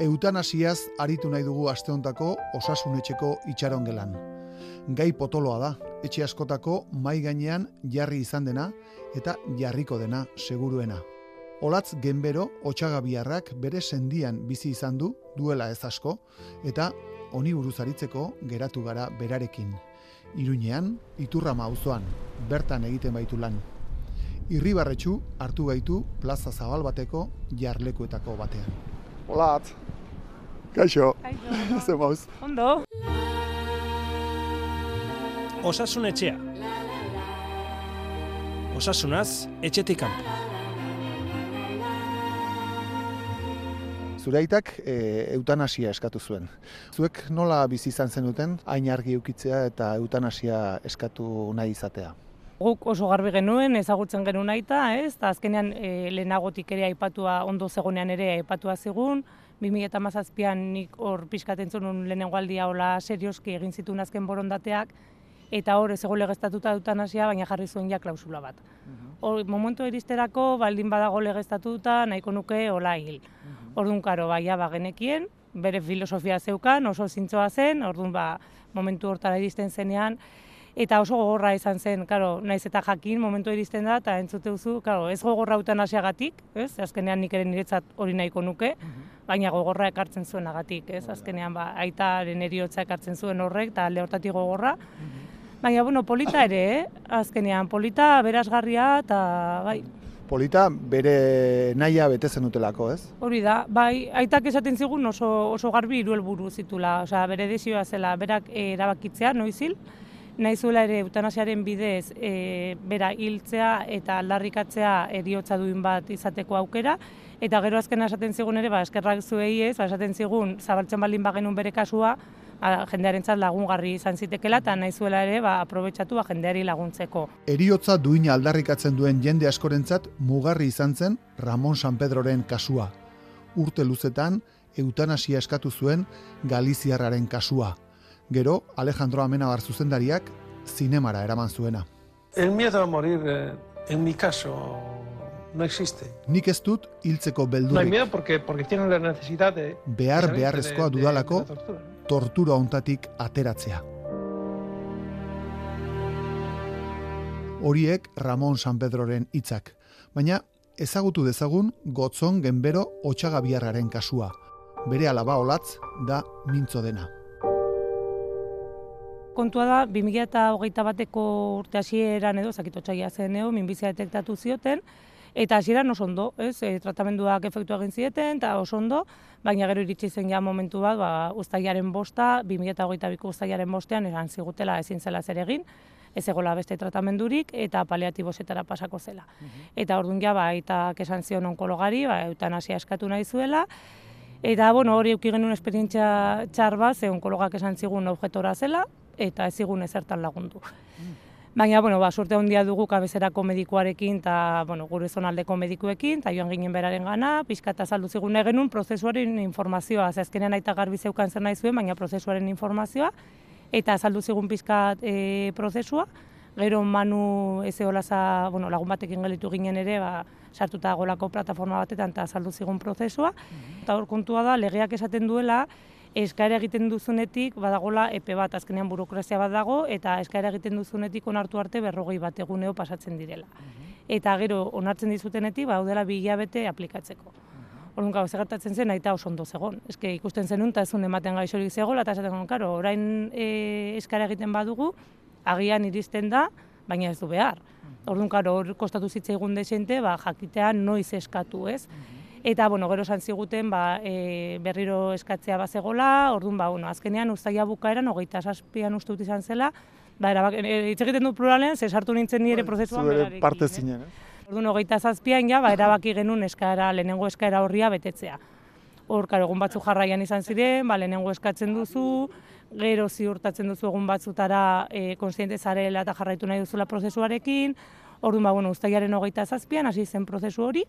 Eutanasiaz aritu nahi dugu asteontako osasunetxeko itxaron gelan. Gai potoloa da, etxe askotako mai gainean jarri izan dena eta jarriko dena seguruena. Olatz genbero otxagabiarrak bere sendian bizi izan du duela ez asko eta honi buruz aritzeko geratu gara berarekin. Iruñean, iturrama auzoan, bertan egiten baitu lan. Irribarretxu hartu gaitu plaza zabal bateko jarlekuetako batean. Olatz, kaixo, Kaixo. ze mauz. Ondo. Osasun etxea. Osasunaz, etxetik kanpo. Zure aitak e, eutanasia eskatu zuen. Zuek nola bizi izan zenuten, hain argi eukitzea eta eutanasia eskatu nahi izatea? Guk oso garbi genuen, ezagutzen genuen aita, ez? Eta azkenean e, lehenagotik ere aipatua, ondo zegonean ere aipatua zigun. 2017an nik hor pixkaten zuen lehenengo aldia hola serioski egin zituen azken borondateak, eta hor ez ego legeztatuta eutanasia, baina jarri zuen ja klausula bat. Hor, momentu iristerako, baldin badago legeztatuta, nahiko nuke hola hil. Orduan, karo, baia ba, genekien, bere filosofia zeukan, oso zintzoa zen, orduan, ba, momentu hortara iristen zenean, eta oso gogorra izan zen, karo, naiz eta jakin momentu iristen da, eta entzute duzu, karo, ez gogorra eutanasiagatik, ez, azkenean nik ere niretzat hori nahiko nuke, baina gogorra ekartzen zuenagatik, ez, azkenean, ba, aitaren eriotza ekartzen zuen horrek, eta alde hortatik gogorra, Baina, bueno, polita ere, eh? azkenean, polita, berazgarria, eta bai, Polita bere nahia bete zenutelako, ez? Hori da, bai, aitak esaten zigun oso, oso garbi hiru helburu zitula, osea, bere desioa zela, berak eh, erabakitzea, noizil, nahi zuela ere eutanasiaren bidez e, bera hiltzea eta aldarrikatzea eriotza duin bat izateko aukera, eta gero azken esaten zigun ere, ba, eskerrak zuei ez, ba, esaten zigun, zabaltzen baldin bagenun bere kasua, a, jendearentzat lagungarri izan zitekela, eta nahi zuela ere, ba, aprobetsatu ba, jendeari laguntzeko. Eriotza duina aldarrikatzen duen jende askorentzat mugarri izan zen Ramon San Pedroren kasua. Urte luzetan eutanasia eskatu zuen Galiziarraren kasua. Gero Alejandro Amenabar zuzendariak zinemara eraman zuena. El miedo a morir, eh, en mi caso, no existe. Nik ez dut hiltzeko No hay miedo porque, porque tienen la necesidad de... behar beharrezkoa de- de- dudalako de la tortura, ¿no? tortura ontatik ateratzea. Horiek Ramon San Pedroren hitzak, baina ezagutu dezagun gotzon genbero otxagabiarraren kasua. Bere alaba olatz da mintzo dena. Kontua da, 2008 bateko urte hasieran edo, zakit otxaila zen edo, minbizia detektatu zioten, eta hasieran oso ondo, ez, e, tratamenduak efektu egin zieten, eta oso ondo, baina gero iritsi zen ja momentu bat, ba, ustailaren bosta, 2008ko ustailaren bostean, esan zigutela ezin zela zer egin, ez egola beste tratamendurik, eta paliatibosetara pasako zela. Eta orduan ja, ba, eta esan zion onkologari, ba, eutanasia eskatu nahi zuela, Eta, bueno, hori euki genuen esperientzia txar bat, ze onkologak esan zigun objetora zela, eta ez zigun ezertan lagundu. Baina, bueno, ba, suerte handia dugu kabezerako medikuarekin, eta, bueno, gure zonaldeko medikuekin, eta joan ginen beraren gana, pixka eta saldu zigun nahi genuen prozesuaren informazioa, azkenean aita garbi zeukan zer nahi zuen, baina prozesuaren informazioa, eta saldu zigun pixkat e, prozesua, gero manu ez eolaza, bueno, lagun batekin gelitu ginen ere, ba, sartuta golako plataforma batetan eta saldu zigun prozesua. Eta hor kontua da, legeak esaten duela, eskaera egiten duzunetik badagola epe bat, azkenean burokrazia bat dago, eta eskaera egiten duzunetik onartu arte berrogei bat eguneo pasatzen direla. Eta gero, onartzen dizutenetik, ba, dela bi hilabete aplikatzeko. Orduan, gau, gertatzen zen, aita oso ondo zegon. Eske ikusten zenun, eta ez zuen ematen gaixorik zegoela, eta esaten karo, orain e, eskaera egiten badugu, agian iristen da, baina ez du behar. Orduan, karo, hor kostatu zitzaigun desente, ba, jakitea noiz eskatu, ez? Eta, bueno, gero esan ziguten, ba, e, berriro eskatzea bazegola, orduan, ba, bueno, azkenean ustaia bukaeran, hogeita zazpian uste dut izan zela, ba, erabak, e, hitz egiten dut pluralean, ze sartu nintzen nire prozesuan Zu ere berarekin, parte eh? zinen, eh? Orduan, hogeita zazpian ja, ba, erabaki genuen eskaera, lehenengo eskaera horria betetzea. Hor, karo, egun batzu jarraian izan ziren, ba, lehenengo eskatzen duzu, gero ziurtatzen duzu egun batzutara e, konstiente zarela eta jarraitu nahi duzula prozesuarekin, orduan, ba, bueno, ustaiaren hogeita zazpian, hasi zen prozesu hori,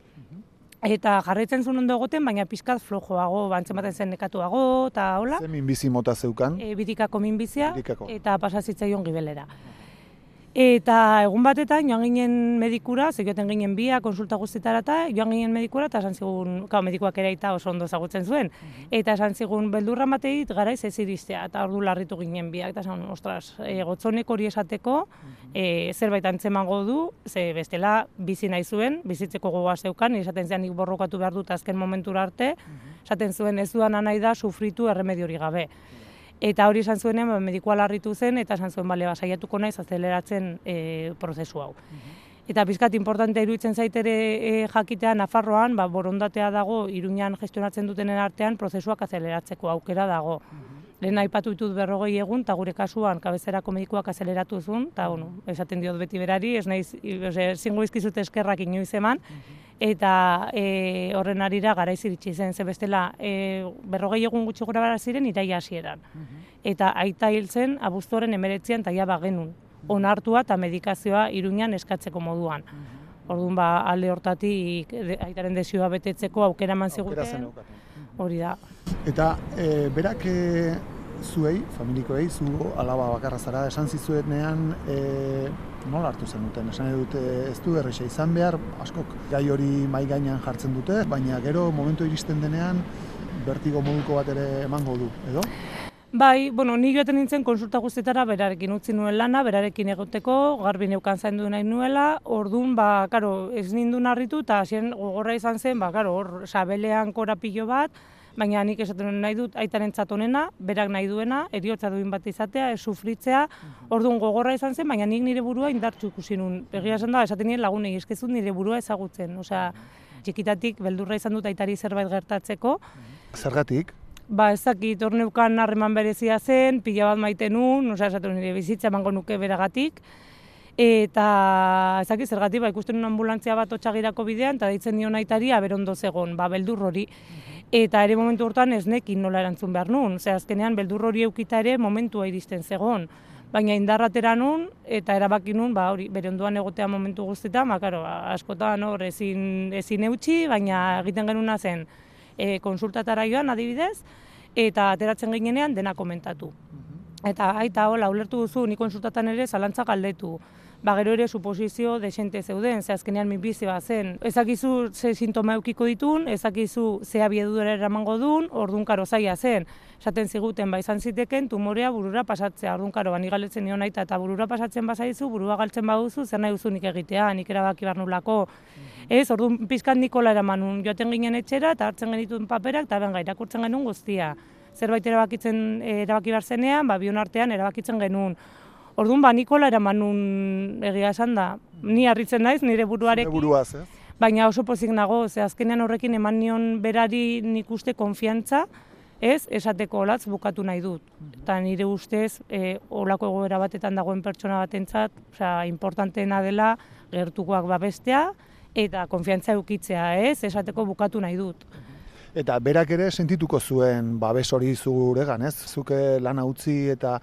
eta jarraitzen zuen ondo egoten, baina pixkat flojoago, bantzen baten zen nekatuago, eta hola, Ze minbizi mota zeukan. e, birikako minbizia, Birikako. eta pasazitzaion gibelera. Eta egun batetan joan ginen medikura, zekioten ginen bia, konsulta guztietara eta joan ginen medikura eta esan zigun, kau, medikuak ere eta oso ondo ezagutzen zuen. Eta esan zigun, beldurra mateit garaiz ez iristea, eta ordu larritu ginen biak, eta esan, ostras, e, gotzonek hori esateko, e, zerbait antzemango du, ze bestela bizi nahi zuen, bizitzeko gogoa zeukan, esaten zean nik borrokatu behar dut azken momentura arte, esaten zuen ez duan nahi da sufritu erremediori gabe. Eta hori esan zuenean, ba, medikua larritu zen, eta esan zuen, bale, basaiatuko naiz azeleratzen e, prozesu hau. Eta pizkat importante iruditzen zaitere e, jakitea Nafarroan, ba, borondatea dago Iruñan gestionatzen dutenen artean prozesuak azeleratzeko aukera dago. Lehen aipatu ditut berrogei egun, eta gure kasuan kabezerako medikuak azeleratu zuen, eta bueno, esaten diot beti berari, ez naiz, zingo izkizute eskerrak inoiz eman, eta e, horren arira garaiz iritsi zen, ze bestela e, berrogei egun gutxi gora bara ziren iraia hasieran. Eta aita hil zen abuztuaren emeretzian eta ja bagenun. Onartua eta medikazioa iruñan eskatzeko moduan. Orduan ba, alde hortatik de- aitaren desioa betetzeko aukera eman ziguten. Hori da. Eta e, berak e, zuei, familikoei, zu alaba bakarra zara, esan zizuenean e, nola hartu zen duten? Esan nahi dut e, ez du erresa izan behar, askok gai hori mai gainean jartzen dute, baina gero momentu iristen denean bertigo moduko bat ere emango du, edo? Bai, bueno, ni joaten nintzen konsulta guztietara berarekin utzi nuen lana, berarekin egoteko, garbi neukan zaindu nahi nuela, ordun ba, karo, ez nindun harritu, eta hasien gogorra izan zen, ba, karo, hor, sabelean korapilo bat, baina nik esaten nahi dut aitaren onena, berak nahi duena, eriotza duin bat izatea, ez sufritzea, orduan gogorra izan zen, baina nik nire burua indartxu ikusi nun. Egia esan da, esaten nien lagunei, eskezut nire burua ezagutzen, osea, txikitatik beldurra izan dut aitari zerbait gertatzeko, Zergatik? Ba, ez dakit, hor neukan harreman berezia zen, pila bat maite nun, osea, esatu nire bizitza emango nuke beragatik. Eta ez dakit, zergatik, ba, ikusten nun ambulantzia bat otxagirako bidean, eta deitzen nion aitari, aberondo zegon, ba, beldur hori. Eta ere momentu hortan ez nekin nola erantzun behar nun, Osea, azkenean beldur hori eukita ere momentua iristen zegon. Baina indarratera nun, eta erabaki nun, ba, hori, bere ondoan egotea momentu guztietan, ba, karo, askotan hor ezin, ezin eutxi, baina egiten genuna zen, e, konsultatara joan adibidez, eta ateratzen ginenean dena komentatu. Eta aita hola, ulertu duzu, ni konsultatan ere zalantza galdetu. Ba, gero ere suposizio desente zeuden, ze azkenean min bizi bat zen. Ezakizu ze sintoma eukiko ditun, ezakizu ze abiedura eramango dun, ordun karo zaila zen. Esaten ziguten, ba, izan ziteken tumorea burura pasatzea, ordun karo, ba, ni galetzen nion aita, eta burura pasatzen bazaizu, burua galtzen baduzu, zer nahi duzu nik egitea, nik erabaki behar nulako. Ez, orduan pizkat Nikola eraman nun, joaten ginen etxera, eta hartzen genituen paperak, eta benga, irakurtzen genuen guztia. Zerbait erabakitzen erabaki behar zenean, ba, bion artean erabakitzen genuen. Orduan, ba, Nikola eraman nun egia esan da. Ni harritzen naiz, nire buruarekin. Zure buruaz, ez? Baina oso pozik nago, ze azkenean horrekin eman nion berari nik uste konfiantza, ez, esateko olatz bukatu nahi dut. Eta nire ustez, e, olako egoera batetan dagoen pertsona batentzat, osea, importanteena dela gertukoak babestea eta konfiantza eukitzea, ez, esateko bukatu nahi dut. Eta berak ere sentituko zuen babes hori zuregan, ez? Zuke lana utzi eta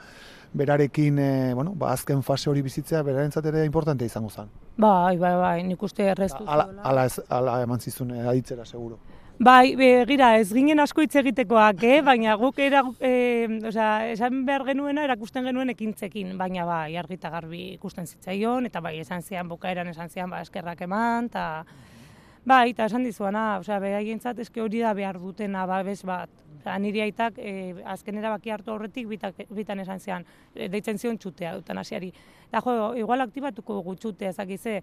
berarekin, e, bueno, ba, azken fase hori bizitzea berarentzat ere importante izango zen. Bai, bai, bai, nik uste erreztu Ala, ala, ez, ala eman zizun eh, aditzera, seguro. Bai, begira, ez ginen asko hitz egitekoak, eh? baina guk era, e, osea, esan behar genuena erakusten genuen ekintzekin, baina bai, argi eta garbi ikusten zitzaion, eta bai, esan zian, bukaeran esan zian, ba, eskerrak eman, eta bai, eta esan dizuana, osea, beraientzat eske hori da behar dutena babes bat. Osea, niri aitak e, azken erabaki hartu horretik bitak, bitan esan zian, e, deitzen zion txutea eutanasiari. Eta jo, igual aktibatuko dugu txutea ezakize,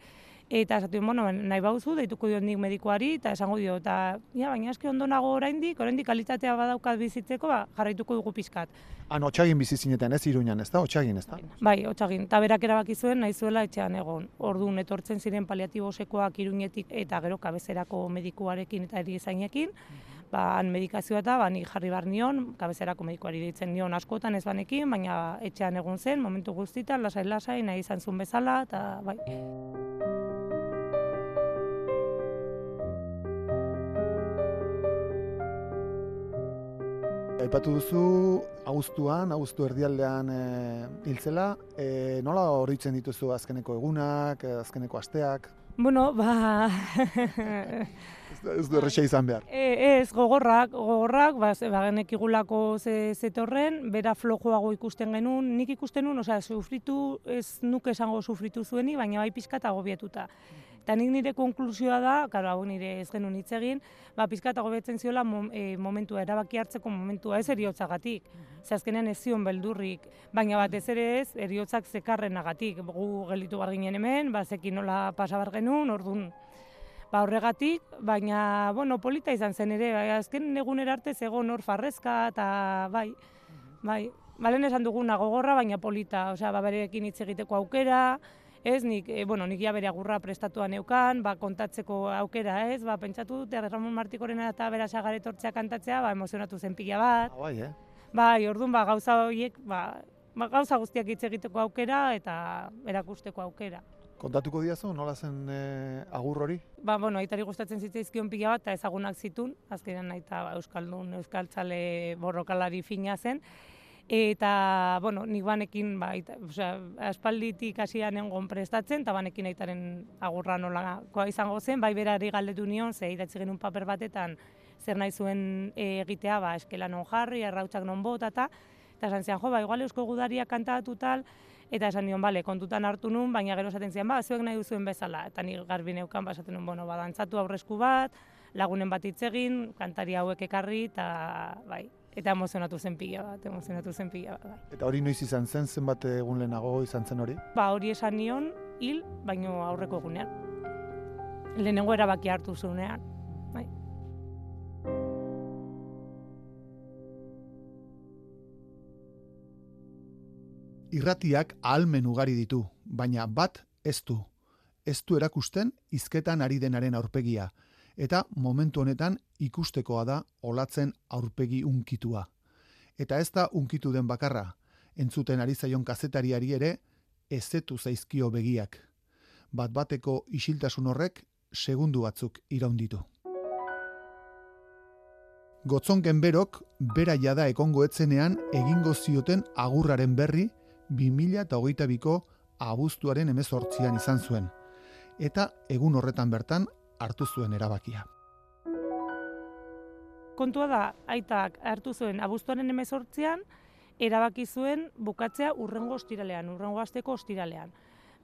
Eta esatu, bueno, nahi bauzu, deituko diot nik medikoari, eta esango dio, eta, ja, baina eske ondo nago oraindik, oraindik kalitatea badaukat bizitzeko, ba, jarraituko dugu pizkat. Han otxagin bizi zineten, ez iruñan, ez da? Otxagin, ez da? Bai, otxagin, eta berak erabaki zuen, nahi zuela etxean egon. Orduan, etortzen ziren paliatibosekoak iruñetik, eta gero kabezerako medikuarekin eta erizainekin, ba, han medikazioa eta, ba, nik jarri bar nion, kabezerako medikuari deitzen nion askotan ez banekin, baina etxean egon zen, momentu guztitan, lasai-lasai, nahi izan zuen bezala, eta bai. Aipatu duzu, abuztuan, abuztu erdialdean e, hiltzela, e, nola horitzen dituzu azkeneko egunak, eh, azkeneko asteak? Bueno, ba... ez du erresa izan behar. E, ez, gogorrak, gogorrak, ba, ze, ba genekigulako ze, zetorren, bera flojoago ikusten genuen, nik ikusten nuen, osea, sufritu, ez nuke esango sufritu zuenik, baina bai pizkat agobietuta. Eta nik nire konklusioa da, karo, hau nire ez genuen hitz egin, ba, pizkat agobiatzen ziola mom, e, momentua, erabaki hartzeko momentua, ez eriotzagatik. Ze azkenean ez zion beldurrik, baina batez ere ez, eriotzak zekarrenagatik. Gu gelditu bar ginen hemen, ba, zekin nola pasabar genuen, orduan, ba, horregatik, baina, bueno, polita izan zen ere, bai, azken egunera arte zegoen hor farrezka, eta bai, bai, balen esan duguna gogorra, baina polita, osea, ba, berekin hitz egiteko aukera, ez, nik, e, bueno, nik ja bere agurra prestatua neukan, ba, kontatzeko aukera, ez, ba, pentsatu dute, Ramon Martikorena eta bera sagaretortzea kantatzea, ba, emozionatu zen pila bat. Ah, bai, eh? Bai, orduan, ba, gauza horiek, ba, ba, gauza guztiak hitz egiteko aukera eta erakusteko aukera. Kontatuko diazu, nola zen e, agur hori? Ba, bueno, aitari gustatzen zitzaizkion pila bat, eta ezagunak zitun, azkenean aita ba, Euskaldun, Euskaltzale borrokalari fina zen, eta, bueno, nik banekin, ba, aita, osea, aspalditik hasian nengon prestatzen, eta banekin aitaren agurra nolakoa izango zen, bai berari galdetu nion, ze idatzi genuen paper batetan, zer nahi zuen e, egitea, ba, eskela non jarri, arrautsak non bota, eta, eta esan zian, jo, ba, igual eusko gudaria kantatu tal, eta esan nion, bale, kontutan hartu nun, baina gero esaten zian, ba, zuek nahi duzuen bezala, eta ni garbi neukan, ba, esaten nun, bueno, ba, dantzatu aurresku bat, lagunen bat hitz egin, kantari hauek ekarri, eta, bai, eta emozionatu zen pila bat, emozionatu zen pila bat, bai. Eta hori noiz izan zen, zenbat egun lehenago izan zen hori? Ba, hori esan nion, hil, baino aurreko egunean. Lehenengo erabaki hartu zuenean. Bai. Irratiak ahalmen ugari ditu, baina bat ez du. Ez du erakusten hizketan ari denaren aurpegia, eta momentu honetan ikustekoa da olatzen aurpegi unkitua. Eta ez da unkitu den bakarra, entzuten ari zaion kazetariari ere, ezetu zaizkio begiak. Bat bateko isiltasun horrek segundu batzuk iraunditu. Gotzonken berok, bera jada ekongo etzenean egingo zioten agurraren berri 2008ko abuztuaren emezortzian izan zuen. Eta egun horretan bertan hartu zuen erabakia. kontua da, aitak hartu zuen abuztuaren emezortzian, erabaki zuen bukatzea urrengo ostiralean, urrengo asteko ostiralean.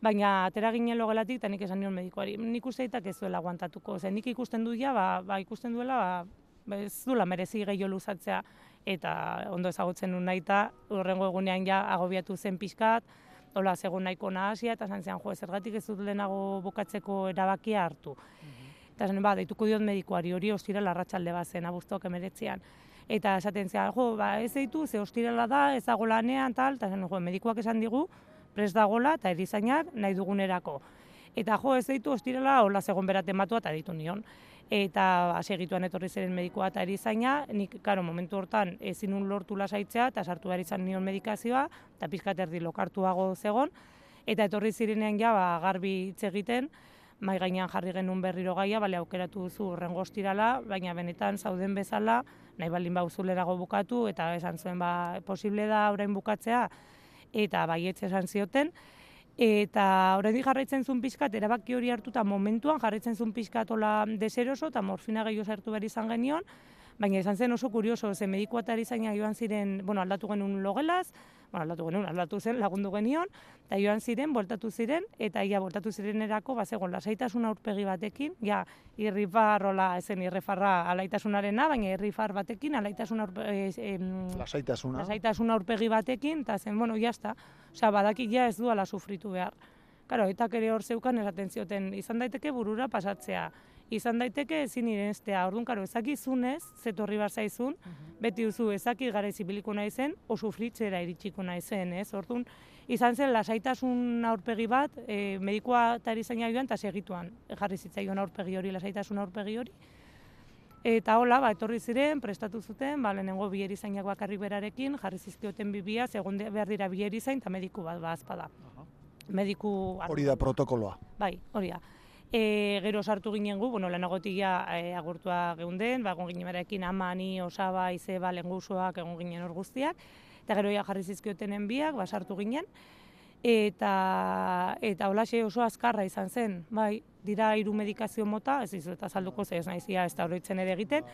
Baina atera ginen logelatik eta nik esan nion medikoari. Nik uste aitak ez duela aguantatuko. Zer, nik ikusten du ja, ba, ba ikusten duela, ba, ba ez duela merezi gehiago luzatzea eta ondo ezagutzen nun naita, urrengo egunean ja agobiatu zen pixkat, hola segun nahiko nahasia, eta esan zian, jo, zergatik ez dut lehenago bukatzeko erabakia hartu. Eta esan, ba, deituko diot medikoari hori ostira larratxalde bat zen, abuztuak emeretzean. Eta esaten zian, jo, ba, ez deitu, ze ostirala da, ez dago lanean, tal, eta esan, jo, medikoak esan digu, prest dagola eta erizainak nahi dugunerako. Eta jo, ez deitu ostirala, hola segon beraten batua eta ditu nion. Eta segituan etorri ziren medikoa eta erizaina, nik, karo, momentu hortan ezin un lortu lasaitzea eta sartu behar izan nion medikazioa, eta pizkat erdi lokartuago zegon, eta etorri zirenean ja, ba, garbi hitz egiten, mai gainean jarri genuen berriro gaia, bale aukeratu duzu horrengo ostirala, baina benetan zauden bezala, nahi baldin bauzulerago bukatu, eta esan zuen, ba, posible da orain bukatzea, eta baietz esan zioten, eta oraindik jarraitzen zuen pixkat, erabaki hori hartuta momentuan jarraitzen zuen pixkat ola deseroso, eta morfina gehiago sartu behar izan genion, baina izan zen oso kurioso, ze medikoa eta erizaina joan ziren, bueno, aldatu genuen logelaz, bueno, aldatu genuen, aldatu zen, lagundu genion, eta joan ziren, voltatu ziren, eta ia voltatu ziren erako, bazegon, lasaitasun aurpegi batekin, ja, irrifar, hola, ezen irrifarra alaitasunarena, baina irrifar batekin, alaitasun aurpegi, Lasaitasuna. lasaitasun aurpegi batekin, eta zen, bueno, jazta, osea, badakik ja ez duala sufritu behar. Karo, eta ere hor zeukan esaten zioten, izan daiteke burura pasatzea, izan daiteke ezin irenztea, orduan, karo, ezakizunez, zetorri bar zaizun, beti duzu ezaki gara izibiliko naizen, o sufritzera iritsiko naizen, ez? Orduan, izan zen lasaitasun aurpegi bat, e, medikoa eta erizaina joan, eta segituan jarri zitzaion aurpegi hori, lasaitasun aurpegi hori. Eta hola, ba, etorri ziren, prestatu zuten, ba, lehenengo bi erizainak bakarrik berarekin, jarri zizkioten bibia, segun behar dira bi erizain, eta mediku bat ba, azpada. Mediku... Hori da protokoloa. Bai, hori da. E, gero sartu ginen gu, bueno, lehenagotik ja e, agurtua geunden, ba, egon ginen berarekin ama, ni, osaba, izeba, lengusoak egon ginen hor guztiak, eta gero ja jarri zizkiotenen biak, ba, sartu ginen, eta eta holaxe oso azkarra izan zen, bai, dira hiru medikazio mota, ez dizu eta salduko ze ez naizia ez da oroitzen ere egiten,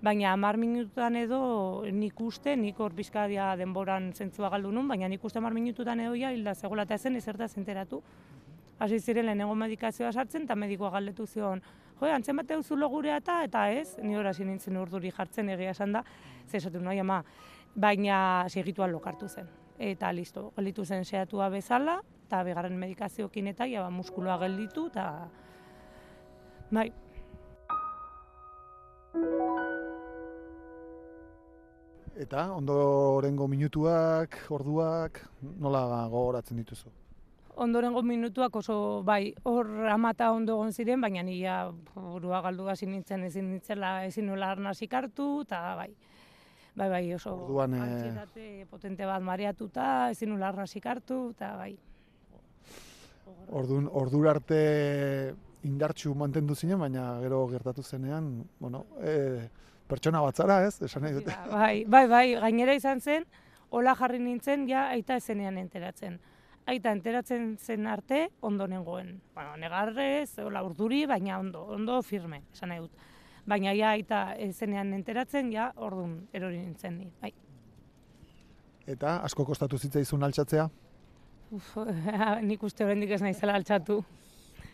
baina hamar minututan edo nik uste, nik hor bizkadia denboran zentzua galdu nun, baina nik uste hamar minututan edo ja hilda zegoela eta zen ezerta zenteratu. Hasi ziren lehenengo medikazioa sartzen eta medikoa galdetu zion, jo, antzen bat euzulo gurea eta, eta ez, ni hori nintzen urduri jartzen egia esan da, zesatu nahi ama, baina segitua lokartu zen. Eta listo, gelditu zen seatua bezala, eta begarren medikaziokin eta ja, ba, muskuloa gelditu, eta bai, Eta ondorengo minutuak, orduak, nola gogoratzen dituzu? Ondorengo minutuak oso bai hor amata ondo egon ziren, baina nia burua galdu hasi nintzen ezin nintzela ezin nola arnasik hartu, eta bai. Bai, bai, oso Orduan, eh, potente bat mareatuta, ezin nola arnasik hartu, eta bai. Ordun ordura arte indartxu mantendu zinen, baina gero gertatu zenean, bueno, e, pertsona bat zara, ez? Esan nahi dute. Ja, bai, bai, bai, gainera izan zen, hola jarri nintzen, ja, aita ezenean enteratzen. Aita enteratzen zen arte, ondo nengoen. Bueno, negarrez, hola urduri, baina ondo, ondo firme, esan nahi dut. Baina ja, aita ezenean enteratzen, ja, ordun erori nintzen ni, bai. Eta asko kostatu zitzaizun altxatzea? Uf, nik uste oraindik ez naizela altxatu.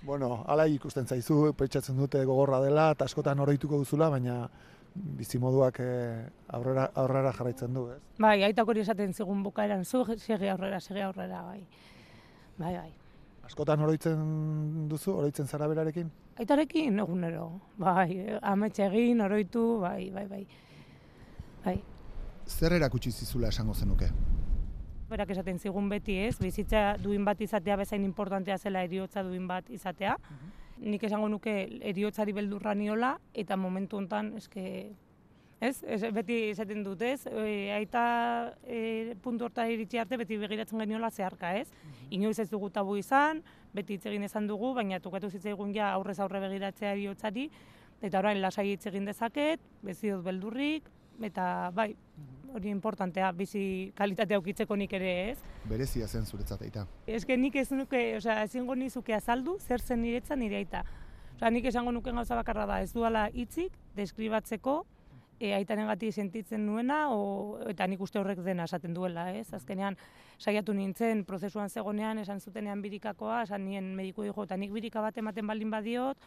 Bueno, ala ikusten zaizu, pentsatzen dute gogorra dela, eta askotan oroituko duzula, baina bizimoduak eh, aurrera, aurrera jarraitzen du, ez? Bai, aitak hori esaten zigun bukaeran, zu segi aurrera, segi aurrera, bai. Bai, bai. Askotan oroitzen duzu, oroitzen zara berarekin? Aitarekin egunero, bai, ametxe egin, oroitu, bai, bai, bai. Bai. Zer erakutsi zizula esango zenuke? Berak esaten zigun beti ez, bizitza duin bat izatea bezain importantea zela eriotza duin bat izatea. Nik esango nuke eriotzari beldurra niola, eta momentu hontan eske, ez, ez beti esaten dut ez, e, aita e, puntu horta iritsi arte beti begiratzen geniola zeharka ez. Inoiz ez dugu tabu izan, beti hitz egin esan dugu, baina tukatu zitzaigun ja aurrez aurre begiratzea eriotzari, eta orain lasai hitz egin dezaket, bezi dut beldurrik, eta bai, hori importantea, bizi kalitatea ukitzeko nik ere ez. Berezia zen zuretzat aita. Eske nik ez nuke, osea, ezingo nizuke azaldu zer zen niretza nire aita. Osea, nik esango nuke gauza bakarra da, ez duala hitzik deskribatzeko e, aitanengati sentitzen nuena o, eta nik uste horrek dena esaten duela, ez? Azkenean saiatu nintzen prozesuan zegonean esan zutenean birikakoa, esan nien mediku jo eta nik birika bat ematen baldin badiot,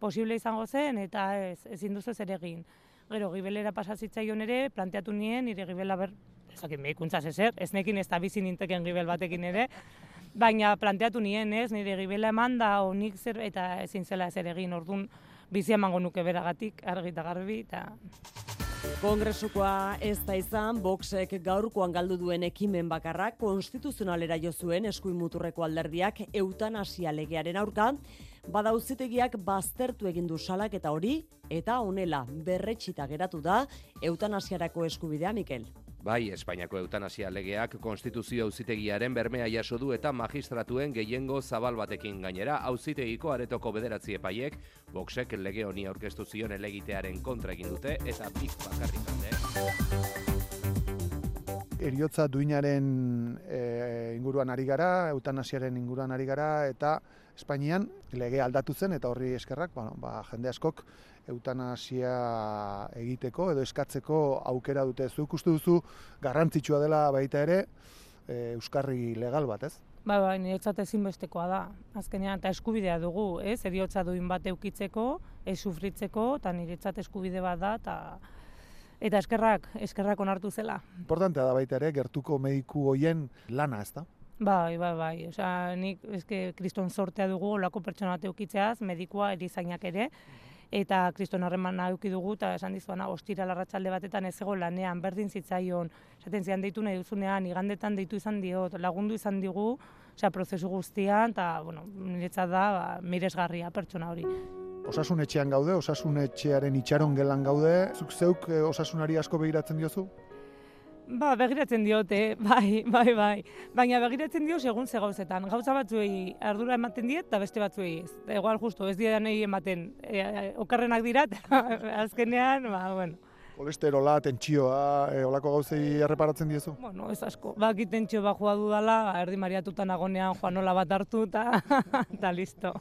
posible izango zen eta ez, ezin duzu zer egin. Gero gibelera pasazitzaion ere, planteatu nien nire gibela ber ezakin medikuntza ezer, ez nekin ez da bizi ninteken gibel batekin ere, baina planteatu nien ez, nire gibela eman da, o nik zer, eta ezin zela ezer egin, orduan bizi emango nuke beragatik, argi eta garbi, eta Kongresukoa ez da izan, Voxek gaurkoan galdu duen ekimen bakarra konstituzionalera jo zuen eskuin muturreko alderdiak eutanasia legearen aurka, bada auzitegiak baztertu egin du salak eta hori, eta honela berretxita geratu da eutanasiarako eskubidea Mikel. Bai, Espainiako eutanasia legeak konstituzio auzitegiaren bermea jaso du eta magistratuen gehiengo zabal batekin gainera auzitegiko aretoko bederatzi epaiek Voxek lege honi aurkeztu zion elegitearen kontra egin dute eta bik bakarrik alde. Eriotza duinaren e, inguruan ari gara, eutanasiaren inguruan ari gara, eta Espainian lege aldatu zen, eta horri eskerrak, bueno, ba, jende askok eutanasia egiteko edo eskatzeko aukera dute. Zuk uste duzu garrantzitsua dela baita ere e, euskarri legal bat, ez? Ba, ba, niretzat ezinbestekoa da. Azkenean, eta eskubidea dugu, ez? Eriotza duin bat eukitzeko, ez sufritzeko, eta niretzat eskubide bat da, eta eta eskerrak, eskerrak onartu zela. Importantea da baita ere, gertuko mediku hoien lana, ez da? Bai, bai, bai. Osea, nik eske kriston sortea dugu olako pertsona bat eukitzeaz, medikua erizainak ere, eta kriston harremana eduki dugu, eta esan dizuana, ostira larratxalde batetan ez ego lanean, berdin zitzaion, esaten zian deitu nahi duzunean, igandetan deitu izan diot, lagundu izan digu, osea, prozesu guztian, eta, bueno, niretzat da, ba, miresgarria pertsona hori. Osasun etxean gaude, osasun etxearen itxaron gelan gaude. Zuk zeuk eh, osasunari asko begiratzen diozu? Ba, begiratzen diote, bai, bai, bai. Baina begiratzen dio segun ze gauzetan. Gauza batzuei ardura ematen diet, eta beste batzuei ez. Igual justo, ez dira nahi ematen. E, okarrenak dira, azkenean, ba, bueno. Kolesterola, tentsioa, e, olako gauzei erreparatzen diezu? Bueno, ez asko. Baki tentsio bajua dudala, erdi mariatuta nagonean joanola bat hartu eta eta listo.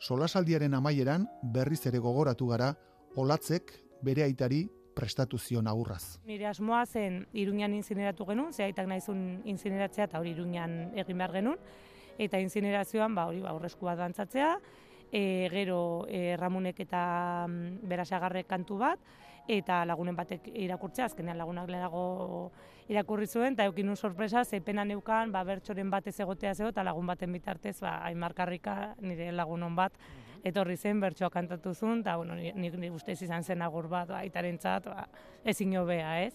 Solasaldiaren amaieran berriz ere gogoratu gara olatzek bere aitari prestatu zion agurraz. Nire asmoa zen Iruñan inzineratu genuen, ze aitak nahizun inzineratzea eta hori Iruñan egin behar genuen. Eta inzinerazioan, ba, hori ba, aurrezku bat dantzatzea, e, gero e, Ramunek eta mm, Berasagarrek kantu bat, eta lagunen batek irakurtzea, azkenean lagunak lehenago irakurri zuen, eta eukin sorpresa, ze pena neukan, ba, bertxoren batez egotea zego, eta lagun baten bitartez, ba, aimarkarrika nire lagunon bat, etorri zen, bertsoa kantatu zuen, eta bueno, nik ni, ni ustez izan zen agur bat, ba, aitaren txat, ba, ezin hobea, ez?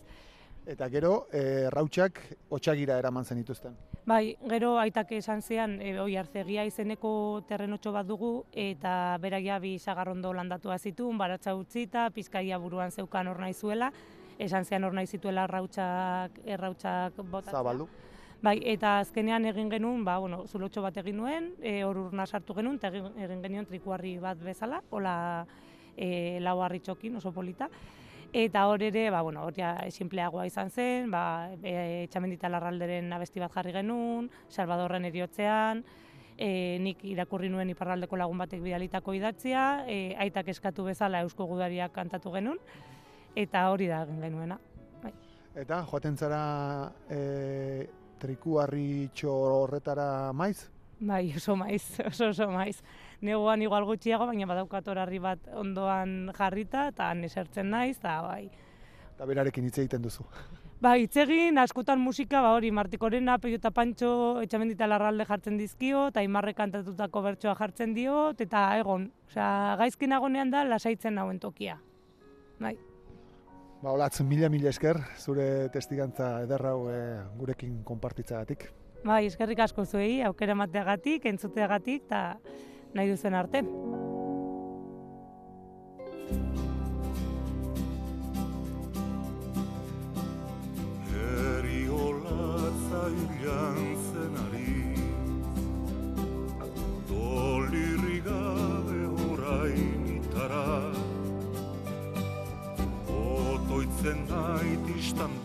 Eta gero, e, rautxak otxagira eraman zen dituzten. Bai, gero aitak esan zean, e, oi arzegia izeneko terrenotxo bat dugu, eta beraia bi sagarrondo landatu zituen, baratza utzita, pizkaia buruan zeukan hor nahi zuela, esan zean hor nahi zituela errautxak, errautxak botatzea. Zabaldu. Bai, eta azkenean egin genuen, ba, bueno, zulotxo bat egin nuen, e, hor urna sartu genuen, eta egin, egin genuen trikuarri bat bezala, hola e, lau harritxokin, oso polita. Eta hor ere, ba, bueno, hor ja simpleagoa izan zen, ba, e, txamendita larralderen abesti bat jarri genuen, Salvadorren eriotzean, e, nik irakurri nuen iparraldeko lagun batek bidalitako idatzia, e, aitak eskatu bezala eusko gudariak kantatu genuen, eta hori da egin genuena. Eta joaten zara e, trikuarri horretara maiz? Bai, oso maiz, oso oso maiz. Negoan igual gutxiago, baina badaukat horarri bat ondoan jarrita, eta han esertzen naiz, eta bai. Eta berarekin hitz egiten duzu. Ba, hitz egin, askotan musika, ba hori, Martikorena, Peio eta Pantxo, etxamendita larralde jartzen dizkio, eta imarre kantatutako bertsoa jartzen diot, eta egon, osea, gaizkin agonean da, lasaitzen nauen tokia. Bai. Ba, olatz, mila mila esker, zure testigantza ederra hau e, gurekin konpartitzagatik. Bai, eskerrik asko zuei, aukera emateagatik, entzuteagatik, eta nahi duzen arte. estamos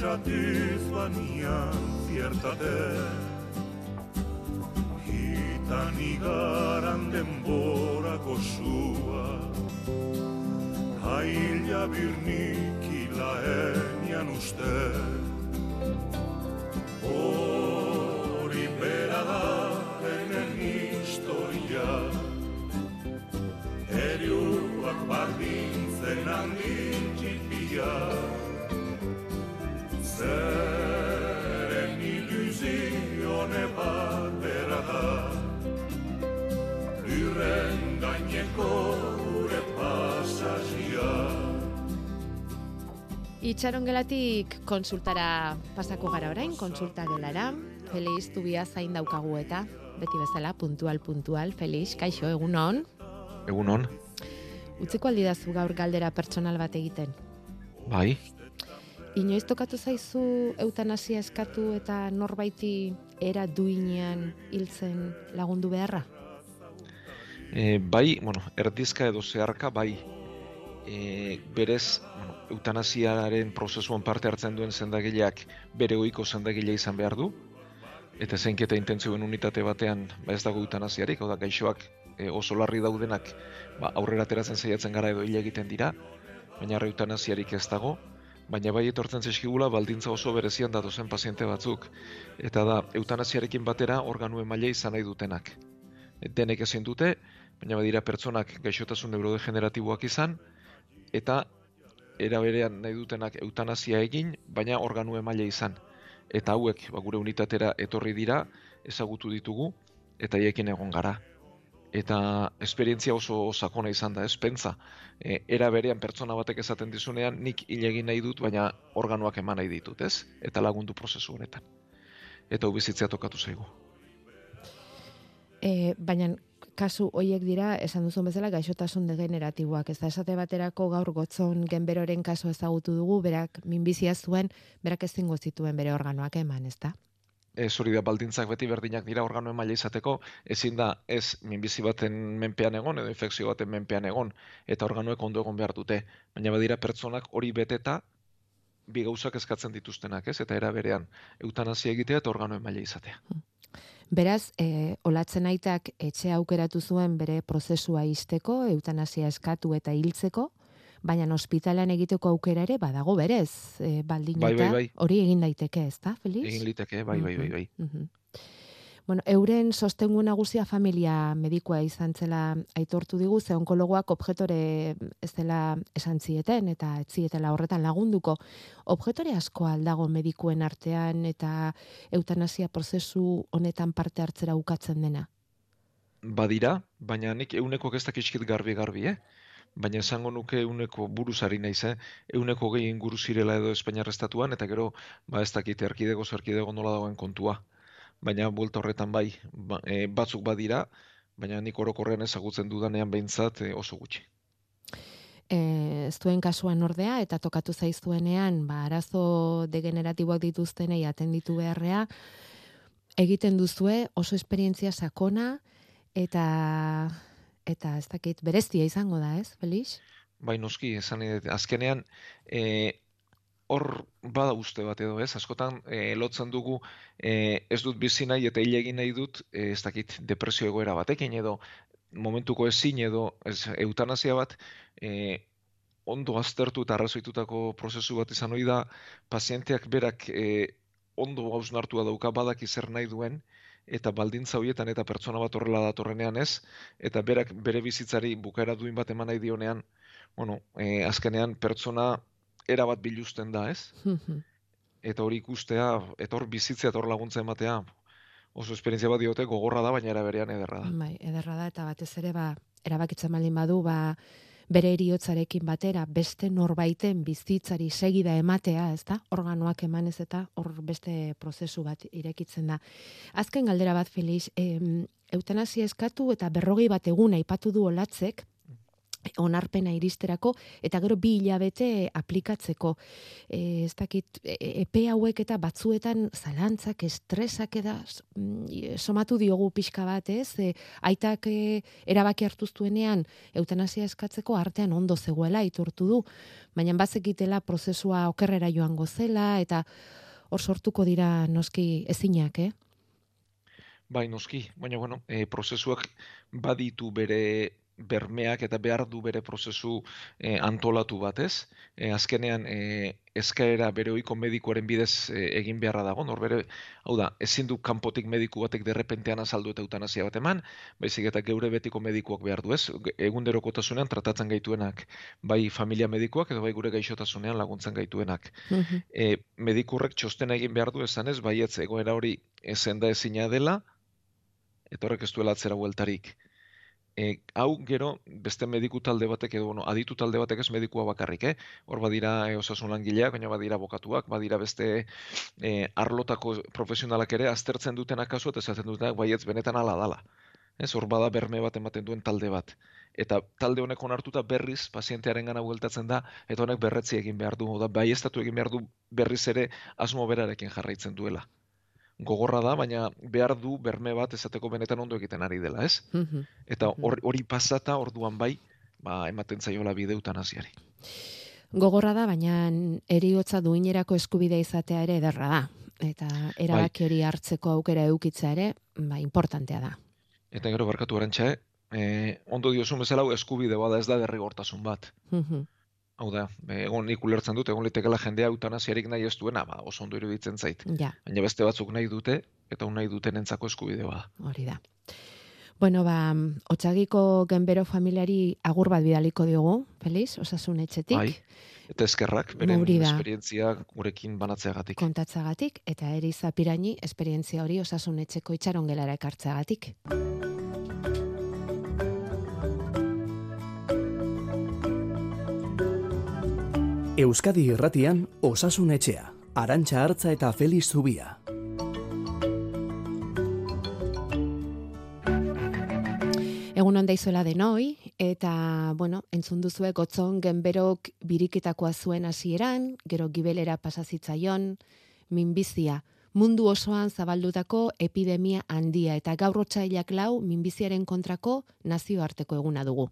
csatizvanian ziertate Hitan igaran denborako sua Haila birni Itxaron gelatik konsultara pasako gara orain, konsulta gelara. Feliz tubia zain daukagu eta, beti bezala, puntual, puntual. Feliz, kaixo, egunon. Egunon, Utziko aldidazu gaur galdera pertsonal bat egiten. bai, Inoiz tokatu zaizu eutanasia eskatu eta norbaiti era duinean hiltzen lagundu beharra? e, bai, bueno, erdizka edo zeharka, bai, e, berez, eutanasiaren prozesuan parte hartzen duen zendagileak bere goiko zendagile izan behar du, eta zeinketa intentzioen unitate batean ba ez dago eutanasiarik, hau da gaixoak e, oso larri daudenak ba, aurrera ateratzen saiatzen gara edo hile egiten dira, baina eutanasiarik ez dago, baina bai etortzen zaizkigula baldintza oso berezian datozen paziente batzuk, eta da eutanasiarekin batera organu emaile izan nahi dutenak. Denek ezin dute, baina badira pertsonak gaixotasun neurodegeneratiboak izan, eta era berean nahi dutenak eutanazia egin, baina organu emaile izan. Eta hauek, ba, gure unitatera etorri dira, ezagutu ditugu, eta haiekin egon gara. Eta esperientzia oso sakona izan da, ez pentsa. E, era berean pertsona batek esaten dizunean, nik hil egin nahi dut, baina organuak eman nahi ditut, ez? Eta lagundu prozesu honetan. Eta bizitzea tokatu zaigu. E, baina kasu hoiek dira, esan duzun bezala, gaixotasun degeneratiboak. Ez da, esate baterako gaur gotzon genberoren kasu ezagutu dugu, berak minbizia zuen, berak ez zingo zituen bere organoak eman, ez da? Ez hori da baldintzak beti berdinak dira organoen maila izateko, ezin da ez minbizi baten menpean egon edo infekzio baten menpean egon eta organoek ondo egon behar dute. Baina badira pertsonak hori beteta bi gauzak eskatzen dituztenak, ez? Eta era berean eutanazia egitea eta organoen maila izatea. Beraz, e, olatzen aitak etxe aukeratu zuen bere prozesua izteko, eutanazia eskatu eta hiltzeko, baina ospitalean egiteko aukera ere badago berez, e, baldin Bai, bai, bai. hori egin daiteke, ez da, Feliz? Egin liteke, bai, bai, bai, bai. Mhm. Bueno, euren sostengu nagusia familia medikoa izan zela aitortu digu, ze onkologoak objetore ez dela esan zieten eta ez zietela horretan lagunduko. Objetore asko aldago medikuen artean eta eutanasia prozesu honetan parte hartzera ukatzen dena. Badira, baina nik euneko ez dakitxkit garbi-garbi, eh? Baina esango nuke euneko buruzari naiz, eh? Euneko gehi inguru zirela edo Espainiar estatuan, eta gero, ba ez dakit erkidego zerkidego nola dagoen kontua. Baina buelta horretan bai, ba, e, batzuk badira, baina nik orokorrean ezagutzen dudanean behintzat e, oso gutxi. E, ez duen kasuan ordea eta tokatu zaizuenean, ba, arazo degeneratiboak dituztenei atenditu beharrea, egiten duzue oso esperientzia sakona eta eta ez dakit berezia izango da, ez, Felix? Bai, noski, esan azkenean, e, hor bada uste bat edo, ez? Askotan e, lotzen dugu e, ez dut bizi nahi eta hile egin nahi dut, e, ez dakit depresio egoera batekin edo momentuko ezin edo ez, eutanazia bat e, ondo aztertu eta arrazoitutako prozesu bat izan hori da pazienteak berak e, ondo hausnartua dauka badaki zer nahi duen eta baldintza horietan eta pertsona bat horrela datorrenean ez, eta berak bere bizitzari bukaera duin bat eman nahi dionean, bueno, e, azkenean pertsona era bat biluzten da, ez? eta hori ikustea, eta hor bizitzea eta hor laguntza ematea, oso esperientzia bat diote gogorra da, baina era berean ederra da. Bai, ederra da, eta batez ere, ba, erabakitzen baldin badu, ba, bere eriotzarekin batera, beste norbaiten bizitzari segida ematea, ez da? Organoak emanez eta hor beste prozesu bat irekitzen da. Azken galdera bat, Felix, em, eutanazia eskatu eta berrogei bat egun aipatu du olatzek, onarpena iristerako eta gero bi hilabete aplikatzeko. E, ez dakit, e, epe hauek eta batzuetan zalantzak, estresak eda mm, somatu diogu pixka bat, ez? E, aitak e, erabaki hartuztuenean eutanazia eskatzeko artean ondo zegoela iturtu du, baina bazekitela prozesua okerrera joango zela eta hor sortuko dira noski ezinak, eh? Bai, noski, baina bueno, e, prozesuak baditu bere bermeak eta behar du bere prozesu eh, antolatu batez. E, azkenean e, eskaera bere ohiko medikuaren bidez egin beharra dago, nor bere, hau da, ezin du kanpotik mediku batek derrepentean azaldu eta eutanazia bat eman, baizik eta geure betiko medikuak behar du ez, egunderokotasunean tratatzen gaituenak, bai familia medikuak edo bai gure gaixotasunean laguntzen gaituenak. Mhm. E, medikurrek txostena egin behar du esan ez, bai ez egoera hori ezen da ezina dela, eta horrek ez duela atzera bueltarik e, hau gero beste mediku talde batek edo bueno, aditu talde batek ez medikua bakarrik, eh? Hor badira e, osasun langileak, baina badira bokatuak, badira beste e, arlotako profesionalak ere aztertzen duten akaso eta esaten dutenak baietz benetan ala dala. Ez, hor bada berme bat ematen duen talde bat. Eta talde honek onartuta berriz pazientearen gana bueltatzen da, eta honek berretzi egin behar du, da bai egin behar du berriz ere asmo berarekin jarraitzen duela gogorra da, baina behar du berme bat esateko benetan ondo egiten ari dela, ez? Mhm. Eta hori pasata orduan bai, ba, ematen zaiola bide eutanaziari. Gogorra da, baina eriotza duinerako eskubidea izatea ere ederra da. Eta erabaki hori hartzeko aukera eukitza ere, ba, importantea da. Eta gero barkatu erantxa, eh, ondo diozun bezala eskubide bada ez da derrigortasun bat. Mhm. Hau da, egon nik ulertzen dut, egon litekela jendea eutanaziarik nahi ez duena, ba, oso ondo iruditzen zait. Ja. Baina beste batzuk nahi dute, eta un nahi duten entzako eskubidea da. Hori da. Bueno, ba, otxagiko genbero familiari agur bat bidaliko diogu, Feliz, osasun etxetik. Bai, eta eskerrak, beren esperientzia gurekin banatzeagatik. kontatzagatik eta eri zapiraini esperientzia hori osasun etxeko itxaron gelara ekartzeagatik. Euskadi irratian osasun etxea. Arantxa hartza eta Feliz Zubia. Egun onda izuela denoi, eta, bueno, entzun duzue gotzon genberok biriketakoa zuen hasieran, gero gibelera pasazitzaion, minbizia, mundu osoan zabaldutako epidemia handia, eta gaur lau minbiziaren kontrako nazioarteko eguna dugu.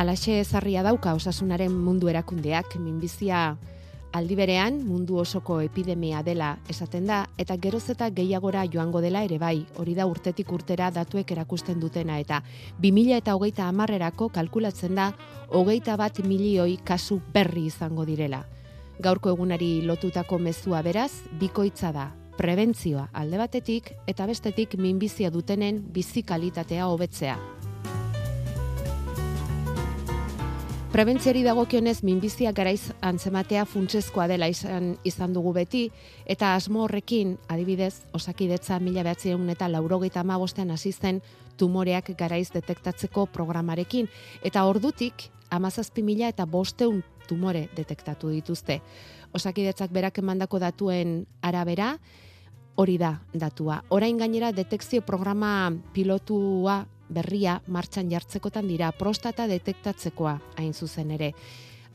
Alaxe ezarria dauka osasunaren mundu erakundeak minbizia aldi berean mundu osoko epidemia dela esaten da eta geroz eta gehiagora joango dela ere bai, hori da urtetik urtera datuek erakusten dutena eta 2000 eta hogeita amarrerako kalkulatzen da hogeita bat milioi kasu berri izango direla. Gaurko egunari lotutako mezua beraz, bikoitza da, prebentzioa alde batetik eta bestetik minbizia dutenen bizi kalitatea hobetzea. Prebentziari dagokionez minbizia garaiz antzematea funtsezkoa dela izan izan dugu beti eta asmo horrekin adibidez osakidetza mila behatziehun eta laurogeita hamabostean hasi zen tumoreak garaiz detektatzeko programarekin eta ordutik hamazazpi mila eta bosteun tumore detektatu dituzte. Osakidetzak berak emandako datuen arabera hori da datua. Orain gainera detekzio programa pilotua berria martxan jartzekotan dira prostata detektatzekoa hain zuzen ere.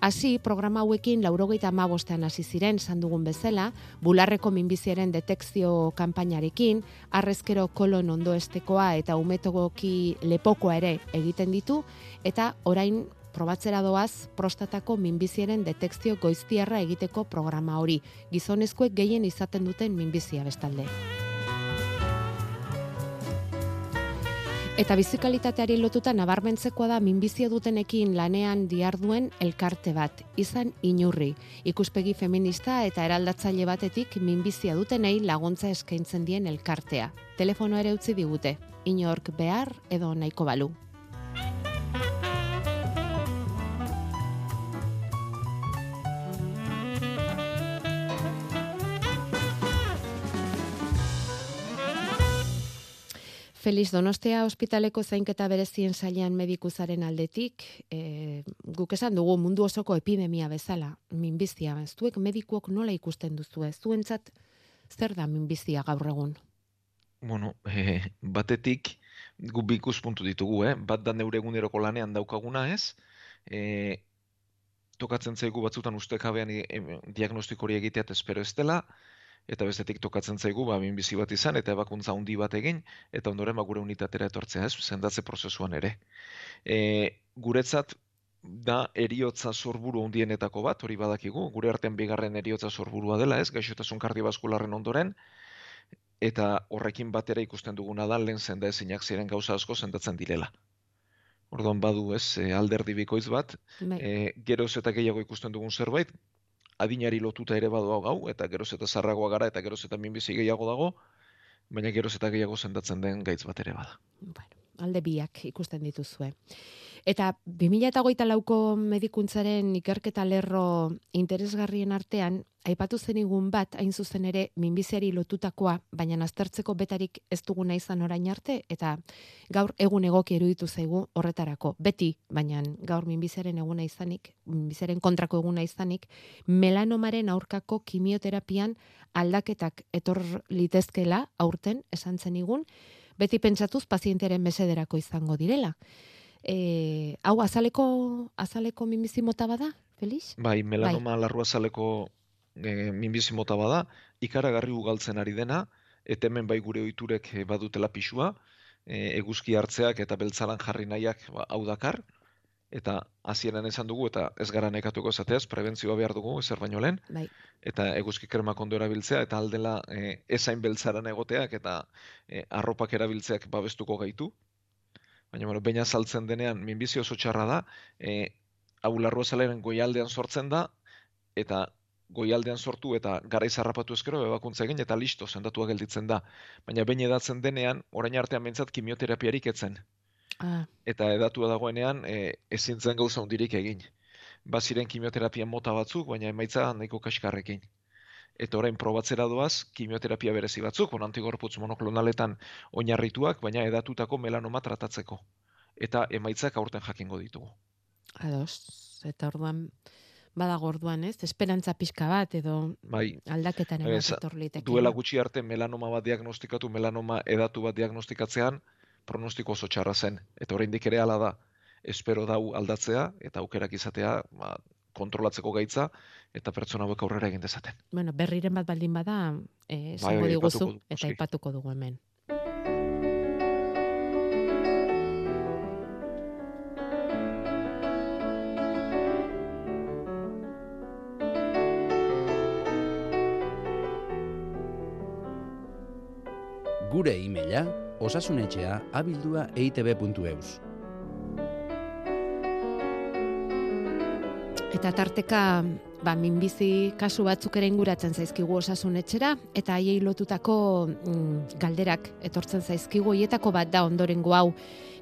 Hasi programa hauekin laurogeita amabostean hasi ziren, esan dugun bezala, bularreko minbiziaren detekzio kanpainarekin, arrezkero kolon ondoestekoa eta umetogoki lepokoa ere egiten ditu, eta orain probatzera doaz prostatako minbiziaren detekzio goiztiarra egiteko programa hori, gizonezkoek gehien izaten duten minbizia bestalde. Eta bizikalitateari lotuta nabarmentzekoa da minbizia dutenekin lanean diarduen elkarte bat, izan inurri. Ikuspegi feminista eta eraldatzaile batetik minbizia dutenei laguntza eskaintzen dien elkartea. Telefono ere utzi digute, inork behar edo nahiko balu. Feliz Donostia ospitaleko zainketa berezien sailean medikuzaren aldetik, e, guk esan dugu mundu osoko epidemia bezala, minbizia, zuek medikuok nola ikusten duzu zuentzat zer da minbizia gaur egun? Bueno, eh, batetik gu bi ikuspuntu ditugu, eh? Bat da neure eguneroko lanean daukaguna, ez? Eh, tokatzen zaigu batzutan ustekabean e, diagnostiko hori egiteat espero ez dela, eta bestetik tokatzen zaigu ba minbizi bat izan eta ebakuntza handi bat egin eta ondoren ba gure unitatera etortzea, ez? Sendatze prozesuan ere. E, guretzat da eriotza sorburu handienetako bat, hori badakigu, gure artean bigarren eriotza sorburua dela, ez? Gaixotasun kardiobaskularren ondoren eta horrekin batera ikusten duguna da lehen senda ezinak ziren gauza asko sendatzen direla. Orduan badu, ez, e, alderdi bikoitz bat, Bai. e, geroz eta gehiago ikusten dugun zerbait, adinari lotuta ere badu gau, eta geroz eta zarragoa gara, eta geroz eta minbizi gehiago dago, baina geroz eta gehiago sendatzen den gaitz bat ere bada. Bueno, alde biak ikusten dituzue. Eta 2008 lauko medikuntzaren ikerketa lerro interesgarrien artean, aipatu zenigun bat, hain zuzen ere, minbiziari lotutakoa, baina aztertzeko betarik ez duguna izan orain arte, eta gaur egun egoki eruditu zaigu horretarako. Beti, baina gaur minbiziaren eguna izanik, minbiziaren kontrako eguna izanik, melanomaren aurkako kimioterapian aldaketak etor litezkela aurten esan zenigun, beti pentsatuz pazientearen mesederako izango direla. E, hau azaleko azaleko minbizi mota bada, Felix? Bai, melanoma larrua zaleko e, minbizi mota bada, ikaragarri ugaltzen ari dena, eta hemen bai gure ohiturek e, badutela pixua, e, eguzki hartzeak eta beltzalan jarri nahiak ba, hau dakar, eta hasieran esan dugu, eta ez gara nekatuko esateaz, prebentzioa behar dugu, ezer baino lehen, Bai. eta eguzki kermak ondo erabiltzea, eta aldela e, ezain beltzaran egoteak, eta e, arropak erabiltzeak babestuko gaitu. Baina, bueno, baina saltzen denean, minbizi oso txarra da, e, hau larrua zaleren goialdean sortzen da, eta goialdean sortu eta garaiz harrapatu ezkero ebakuntza egin eta listo sendatua gelditzen da. Baina behin edatzen denean, orain artean behintzat kimioterapiarik etzen. Ah, Eta edatua dagoenean e, ezin zen gauza hundirik egin. Baziren kimioterapia mota batzuk, baina emaitza nahiko kaskarrekin. Eta orain probatzera doaz, kimioterapia berezi batzuk, bon, antigorputz monoklonaletan oinarrituak, baina edatutako melanoma tratatzeko. Eta emaitzak aurten jakingo ditugu. ados. Eta orduan, badago orduan, ez? Esperantza pixka bat, edo Bai, aldaketaren Ez, bat etor liteke. duela gutxi arte melanoma bat diagnostikatu, melanoma edatu bat diagnostikatzean, pronostiko oso txarra zen. Eta oraindik ere hala da, espero dau aldatzea, eta aukerak izatea, ba, kontrolatzeko gaitza, eta pertsona hauek aurrera egin dezaten. Bueno, berriren bat baldin bada, eh, bai, diguzu, eta aipatuko dugu hemen. Gure e-maila osasunetxea abildua eitb.eus. Eta tarteka, ba, minbizi kasu batzuk ere inguratzen zaizkigu osasun etxera, eta haiei lotutako mm, galderak etortzen zaizkigu, hietako bat da ondorengo hau.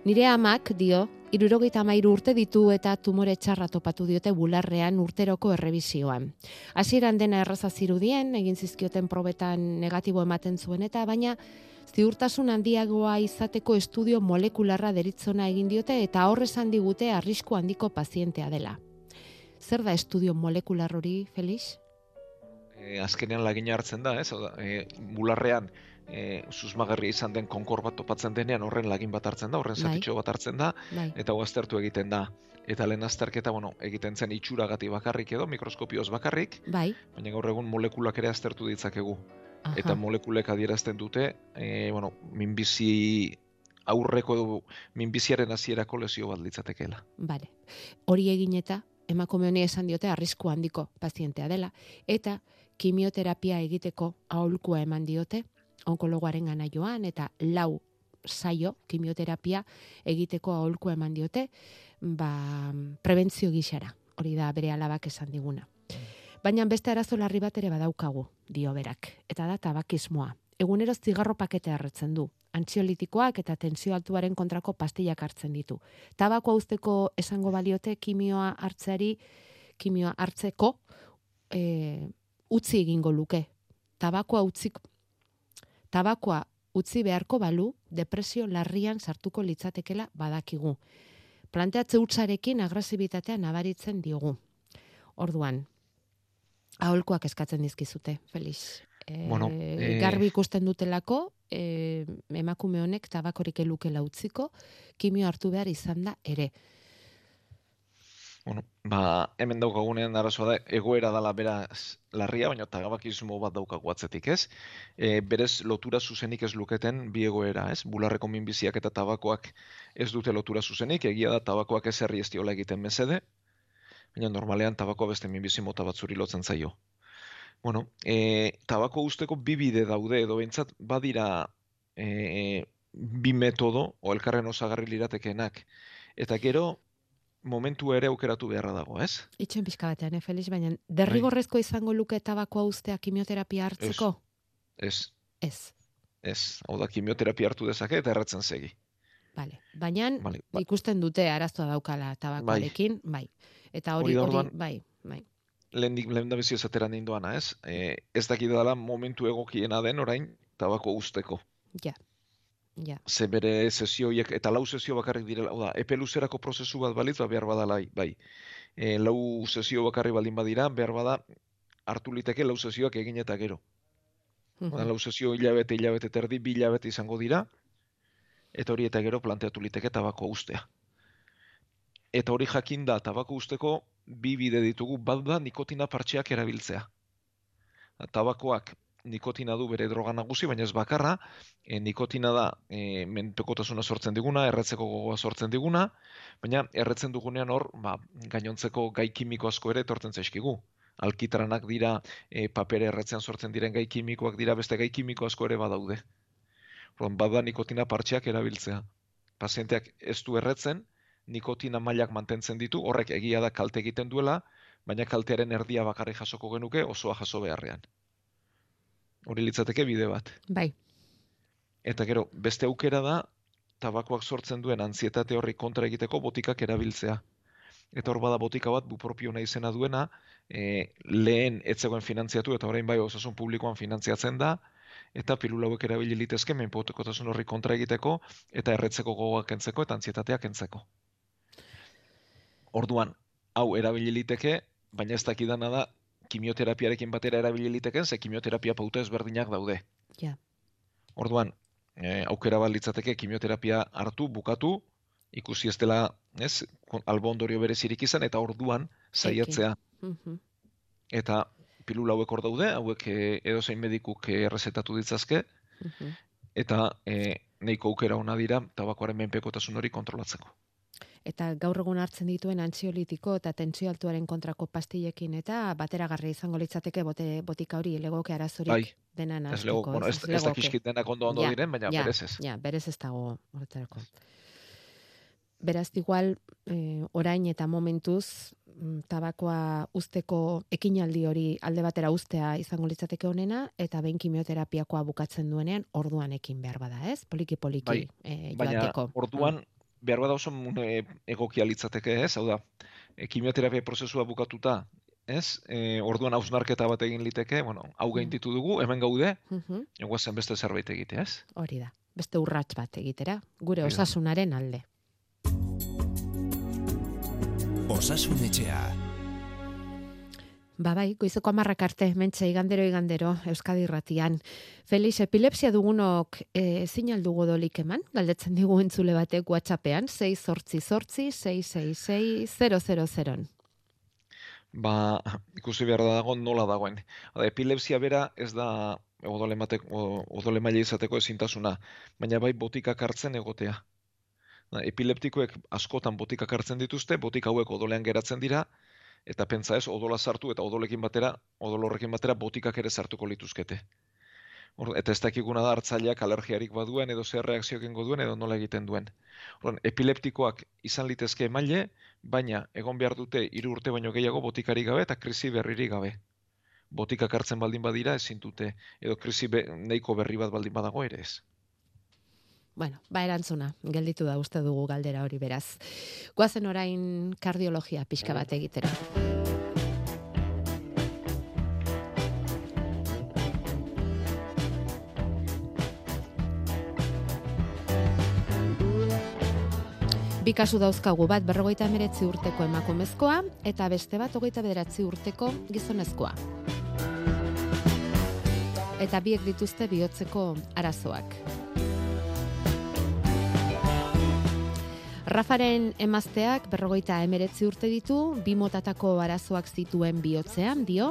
Nire amak, dio, irurogeita amairu urte ditu eta tumore txarra topatu diote bularrean urteroko errebisioan. Hasieran dena erraza zirudien, egin zizkioten probetan negatibo ematen zuen eta, baina ziurtasun handiagoa izateko estudio molekularra deritzona egin diote eta horrezan digute arrisku handiko pazientea dela. Zer da estudio molekular hori, Felix? E, azkenean lagina hartzen da, ez? Hau da, e, bularrean e, susmagarria izan den konkor bat topatzen denean horren lagin bat hartzen da, horren Bai. zatitxo bat hartzen da, Bai. eta aztertu egiten da. Eta lehen azterketa, bueno, egiten zen itxuragati bakarrik edo, mikroskopioz bakarrik, Bai. baina gaur egun molekulak ere aztertu ditzakegu. Aha. Eta molekulek adierazten dute, e, bueno, minbizi aurreko edo minbiziaren hasierako lesio bat litzatekeela. Bale. Hori egin eta emakume honi esan diote arrisku handiko pazientea dela eta kimioterapia egiteko aholkua eman diote onkologoaren gana joan eta lau saio kimioterapia egiteko aholkua eman diote ba, prebentzio gixara. Hori da bere alabak esan diguna. Baina beste arazo larri bat ere badaukagu, dio berak, eta da tabakismoa. Egunero zigarro pakete harretzen du. Antziolitikoak eta tensio altuaren kontrako pastillak hartzen ditu. Tabako uzteko esango baliote kimioa hartzeari, kimioa hartzeko e, utzi egingo luke. Tabakoa utzik tabakoa utzi beharko balu depresio larrian sartuko litzatekela badakigu. Planteatze hutsarekin agresibitatea nabaritzen diogu. Orduan, aholkoak eskatzen dizkizute, Felix. E, Bueno, eh, garbi ikusten dutelako, e, emakume honek tabakorik elukela utziko, kimio hartu behar izan da ere. Bueno, ba, hemen daukagunean arazoa da, egoera dala beraz larria, baina tabakismo bat daukagu atzetik, ez? E, berez lotura zuzenik ez luketen bi egoera, ez? Bularreko minbiziak eta tabakoak ez dute lotura zuzenik, egia da tabakoak ez herri ez diola egiten mesede, baina normalean tabakoa beste minbizi mota batzuri lotzen zaio. Bueno, e, tabako usteko bi bide daude, edo behintzat badira e, bi metodo, o elkarren osagarri liratekeenak. Eta gero, momentu ere aukeratu beharra dago, ez? Itxen pixka batean, eh, Felix, baina derrigorrezko izango luke tabakoa uztea kimioterapia hartzeko? Ez, Ez. ez. Hau da, kimioterapia hartu dezake eta erratzen segi. Vale. Baina Vale, ba- ikusten dute arazoa daukala tabakoarekin, bai. Eta hori, Hori hori, bai, bai. Lehen, lehen da bezio esatera nahi doana, ez? E, ez dakit dela momentu egokiena den orain tabako usteko. Ja. Ja. Ze bere sesioiek, eta lau sesio bakarrik direla, hau da, epe luzerako prozesu bat balitz, ba, behar badala, bai. E, lau sesio bakarri baldin badira, behar bada, hartu liteke lau sesioak egin eta gero. Hau lau sesio hilabete, hilabete terdi, bi hilabete izango dira, eta hori eta gero planteatu liteke tabako ustea. Eta hori jakinda tabako usteko bi bide ditugu, bat da nikotina partxeak erabiltzea. Tabakoak nikotina du bere droga nagusi, baina ez bakarra, e, nikotina da e, menpekotasuna sortzen diguna, erretzeko gogoa sortzen diguna, baina erretzen dugunean hor, ba, gainontzeko gai kimiko asko ere etortzen zaizkigu. Alkitranak dira, e, papere erretzean sortzen diren gai kimikoak dira, beste gai kimiko asko ere badaude. Orduan, bada nikotina partxeak erabiltzea. Pazienteak ez du erretzen, nikotina mailak mantentzen ditu, horrek egia da kalte egiten duela, baina kaltearen erdia bakarrik jasoko genuke osoa jaso beharrean. Hori litzateke bide bat. Bai. Eta gero, beste aukera da, tabakoak sortzen duen antzietate horri kontra egiteko botikak erabiltzea. Eta hor bada botika bat, bu propio nahi izena duena, e, lehen etzegoen finantziatu eta orain bai osasun publikoan finantziatzen da, eta pilula hauek erabili litezke menpotekotasun horri kontra egiteko eta erretzeko gogoak kentzeko eta antzietateak kentzeko. Orduan, hau erabili liteke, baina ez dakidana da kimioterapiarekin batera erabili liteken, ze kimioterapia pauta ezberdinak daude. Ja. Orduan, e, aukera bat litzateke kimioterapia hartu, bukatu, ikusi ez dela, ez, albo ondorio berezirik izan, eta orduan saiatzea. Mhm. Eta pilula hauek hor daude, hauek e, edozein medikuk eh, errezetatu ditzazke, Mhm. eta e, nahiko aukera ona dira tabakoaren menpekotasun hori kontrolatzeko. Eta gaur egun hartzen dituen antziolitiko eta tentsio altuaren kontrako pastillekin eta bateragarri izango litzateke bote, botika hori legoke arazorik Bai, dena Ez nahazteko. lego, bueno, ez, ez legoke. dakizkit denak ondo ondo Ja, diren, baina ja, berez ez. Ja, berez ez dago horretarako. Beraz, igual, eh, orain eta momentuz, mm, tabakoa usteko ekinaldi hori alde batera ustea izango litzateke honena, eta behin kimioterapiakoa bukatzen duenean, orduan ekin behar bada, ez? Poliki-poliki Bai, eh, Baina joateko. orduan, behar bada oso e, egokia litzateke, ez? Hau da, e, kimioterapia prozesua bukatuta, ez? E, orduan hausnarketa bat egin liteke, bueno, hau gainditu dugu, hemen gaude, Mhm, zen beste zerbait egitea, ez? Hori da. Beste urrats bat egitera, gure osasunaren alde. Osasun etxea. Ba bai, goizeko amarrak arte, mentxe igandero igandero, Euskadi irratian. Felix, epilepsia dugunok e, ezin aldugu dolik eman, galdetzen digu entzule batek WhatsAppean, 6 sortzi sortzi, 666 000. Ba, ikusi behar da dago nola dagoen. Hada, epilepsia bera ez da odole, matek, o- odole maila izateko ezintasuna, baina bai botikak hartzen egotea. Da, epileptikoek askotan botikak hartzen dituzte, botika hauek odolean geratzen dira, eta pentsa ez, odola sartu eta odolekin batera, odol horrekin batera botikak ere sartuko lituzkete. Hor, eta ez dakiguna da hartzaileak alergiarik baduen edo zer reakzio egingo duen edo nola egiten duen. Orduan, epileptikoak izan litezke emaile, baina egon behar dute hiru urte baino gehiago botikari gabe eta krisi berririk gabe. Botikak hartzen baldin badira ezin dute edo krisi be, nahiko berri bat baldin badago ere ez. Bueno, ba erantzuna, gelditu da uste dugu galdera hori beraz. Goazen orain kardiologia pixka bat egitera. Bi kasu dauzkagu bat berrogeita emeretzi urteko emakumezkoa eta beste bat hogeita bederatzi urteko gizonezkoa. Eta biek dituzte bihotzeko arazoak. Rafaren emazteak berrogeita emeretzi urte ditu, bi motatako arazoak zituen bihotzean, dio,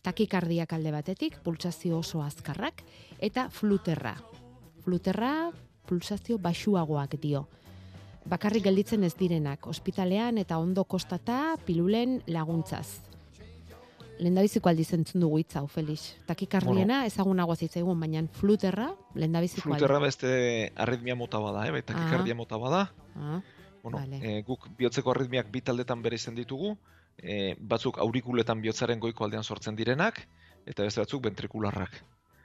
takikardiak alde batetik, pulsazio oso azkarrak, eta fluterra. Fluterra, pulsazio baxuagoak dio. Bakarrik gelditzen ez direnak, ospitalean eta ondo kostata pilulen laguntzaz. Lendabiziko aldiz entzun dugu hitz hau, Felix. Takikardiena ezagunagoa zitzaigun, baina fluterra, lendabiziko. Fluterra beste arritmia mota bada, eh? bai, takikardia mota bada. Ah, Bueno, Vale. eh, guk bihotzeko arritmiak bi taldetan bere izen ditugu, eh, batzuk aurikuletan bihotzaren goiko aldean sortzen direnak, eta beste batzuk ventrikularrak.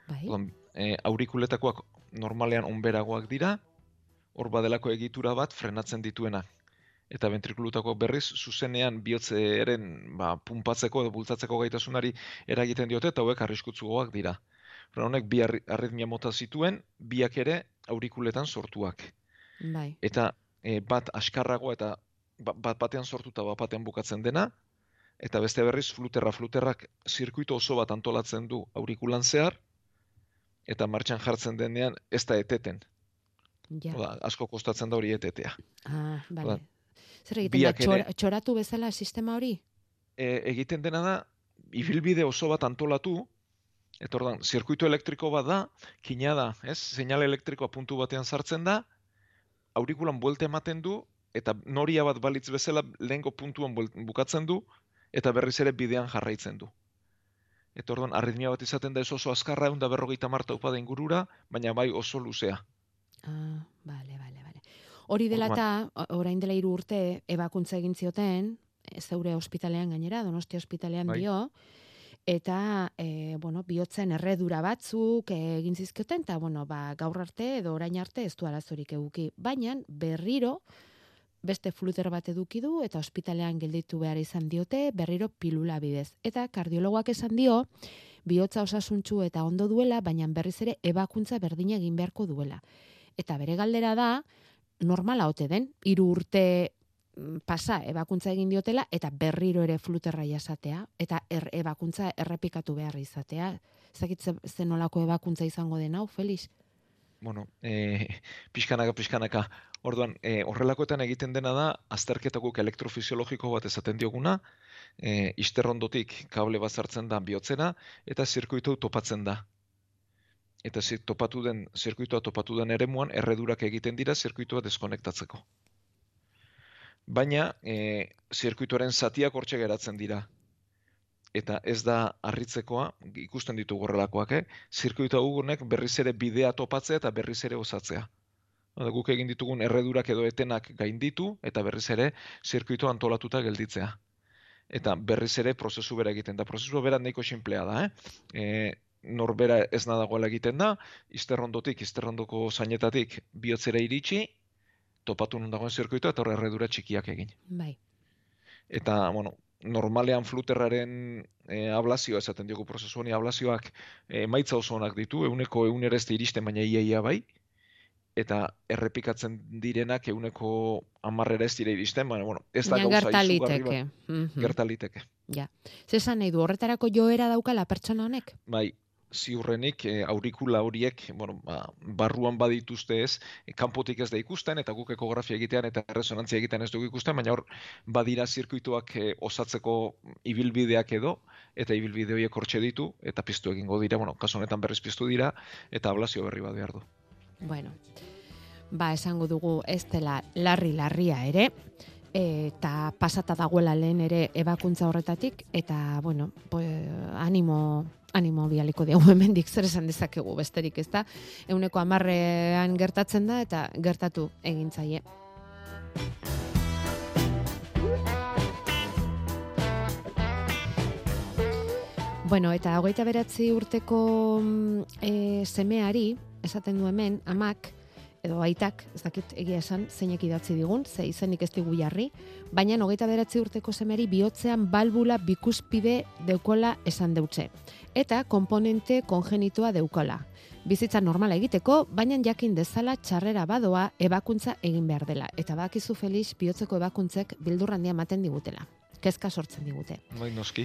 bai. Orduan, eh, aurikuletakoak normalean onberagoak dira, hor badelako egitura bat frenatzen dituena. Eta ventrikulutako berriz zuzenean bihotzeren ba, punpatzeko edo bultzatzeko gaitasunari eragiten diote eta hauek arriskutsugoak dira. Orduan, honek bi arri- arritmia mota zituen, biak ere aurikuletan sortuak Bai. eta e, bat askarragoa eta ba- bat batean sortuta bat batean bukatzen dena, eta beste berriz fluterra fluterrak zirkuito oso bat antolatzen du aurikulan zehar, eta martxan jartzen denean ez da eteten. Ja. Oda, asko kostatzen da hori etetea. Ah, bale. Zer egiten da, biak ere- txor- txoratu bezala sistema hori? E, egiten dena da, ibilbide oso bat antolatu, eta ordan, zirkuito elektriko bat da, kina da, ez? Seinale elektrikoa puntu batean sartzen da, aurikulan buelte ematen du, eta noria bat balitz bezala lehengo puntuan bukatzen du, eta berriz ere bidean jarraitzen du. Eta orduan, arritmia bat izaten da ez oso azkarra, egun da berrogeita marta upada ingurura, baina bai oso luzea. Ah, bale, bale, bale. Hori dela eta, orain dela hiru urte, ebakuntza egin zioten, zeure ospitalean gainera, Donostia ospitalean Bai. dio, eta e, bueno, bihotzen erredura batzuk egin zizkioten, eta bueno, ba, gaur arte edo orain arte ez du arazorik eguki. Baina berriro beste fluter bat eduki du eta ospitalean gelditu behar izan diote berriro pilula bidez. Eta kardiologoak esan dio, bihotza osasuntsu eta ondo duela, baina berriz ere ebakuntza berdina egin beharko duela. Eta bere galdera da, normala ote den, hiru urte pasa ebakuntza egin diotela eta berriro ere fluterra jasatea eta er, ebakuntza errepikatu behar izatea. Ezakit ze- zen nolako ebakuntza izango den hau, Felix? bueno, e, pixkanaka, pixkanaka. Orduan, e, horrelakoetan egiten dena da, azterketa guk elektrofisiologiko bat esaten dioguna, e, isterrondotik kable bat sartzen da bihotzena, eta zirkuitu topatzen da. Eta zir, topatu den, zirkuitua topatu den eremuan, erredurak egiten dira zirkuitua deskonektatzeko. Baina, e, zirkuituaren zatiak hortxe geratzen dira. Eta ez da harritzekoa, ikusten ditugu horrelakoak, eh? zirkuitu gugunek berriz ere bidea topatzea eta berriz ere osatzea. Guk egin ditugun erredurak edo etenak gainditu eta berriz ere zirkuitu antolatuta gelditzea. Eta berriz ere prozesu bera egiten da. Prozesu bera nahiko sinplea da, eh? E, norbera ez nadagoela egiten da, izterrondotik, izterrondoko zainetatik bihotzera iritsi, topatu non dagoen zirkuitua eta hor erredura txikiak egin. Bai. Eta, bueno, normalean fluterraren e, ablazioa esaten diogu prozesu honi ablazioak e, emaitza oso onak ditu, euneko eunera ez iristen baina ia ia bai, eta errepikatzen direnak euneko amarrera ez dira iristen, baina, bueno, ez da gauza izugarri bat. Mhm. Gerta liteke. Ja. Zesan nahi du, horretarako joera daukala pertsona honek? Bai, ziurrenik e, aurikula horiek, bueno, ba, barruan badituzte ez, e, kanpotik ez da ikusten, eta guk ekografia egitean eta resonantzia egitean ez dugu ikusten, baina hor badira zirkuituak e, osatzeko ibilbideak edo, eta ibilbide horiek hortxe ditu, eta piztu egingo dira, bueno, kasu honetan berriz piztu dira, eta ablazio berri bat behar du. Bueno, ba, esango dugu ez dela larri-larria ere, eta pasata dagoela lehen ere ebakuntza horretatik, eta, bueno, pues, animo, animo bialiko diago hemendik zer esan dezakegu besterik, ez da? Euneko amarrean gertatzen da, eta gertatu egin zaie. Bueno, eta hogeita beratzi urteko e, semeari, esaten du hemen, amak, edo aitak, ez dakit egia esan, zeinek idatzi digun, ze izenik ez digu jarri, baina hogeita beratzi urteko semeari bihotzean balbula bikuspide deukola esan deutze. Eta komponente kongenitoa deukola. Bizitza normala egiteko, baina jakin dezala txarrera badoa ebakuntza egin behar dela. Eta bakizu Felix bihotzeko ebakuntzek bildurrandia ematen digutela. Kezka sortzen digute. Bai, noski.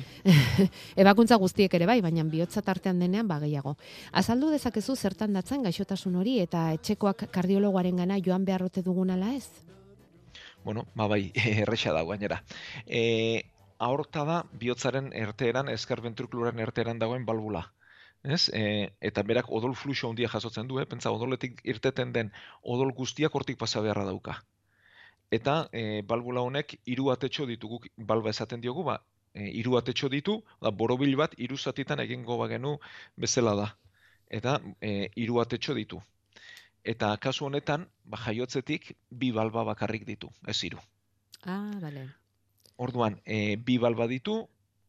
Ebakuntza guztiek ere bai, baina bihotza tartean denean ba gehiago. Azaldu dezakezu zertan datzan gaixotasun hori eta etxekoak kardiologoaren gana joan beharrote dugun ala ez? Bueno, ba bai, erresa da gainera. E, aorta da bihotzaren erteeran, eskar ventrikuluaren erteeran dagoen balbula. Ez? E, eta berak odol fluxo handia jasotzen du, eh? pentsa odoletik irteten den odol guztiak hortik pasa beharra dauka. Eta e, balbula honek hiru atetxo ditu, guk balba esaten diogu, ba, e, hiru atetxo ditu, da borobil bat hiru zatitan egingo bagenu bezala da. Eta e, hiru atetxo ditu. Eta kasu honetan, ba, jaiotzetik bi balba bakarrik ditu, ez hiru. Ah, bale. Orduan, e, bi balba ditu,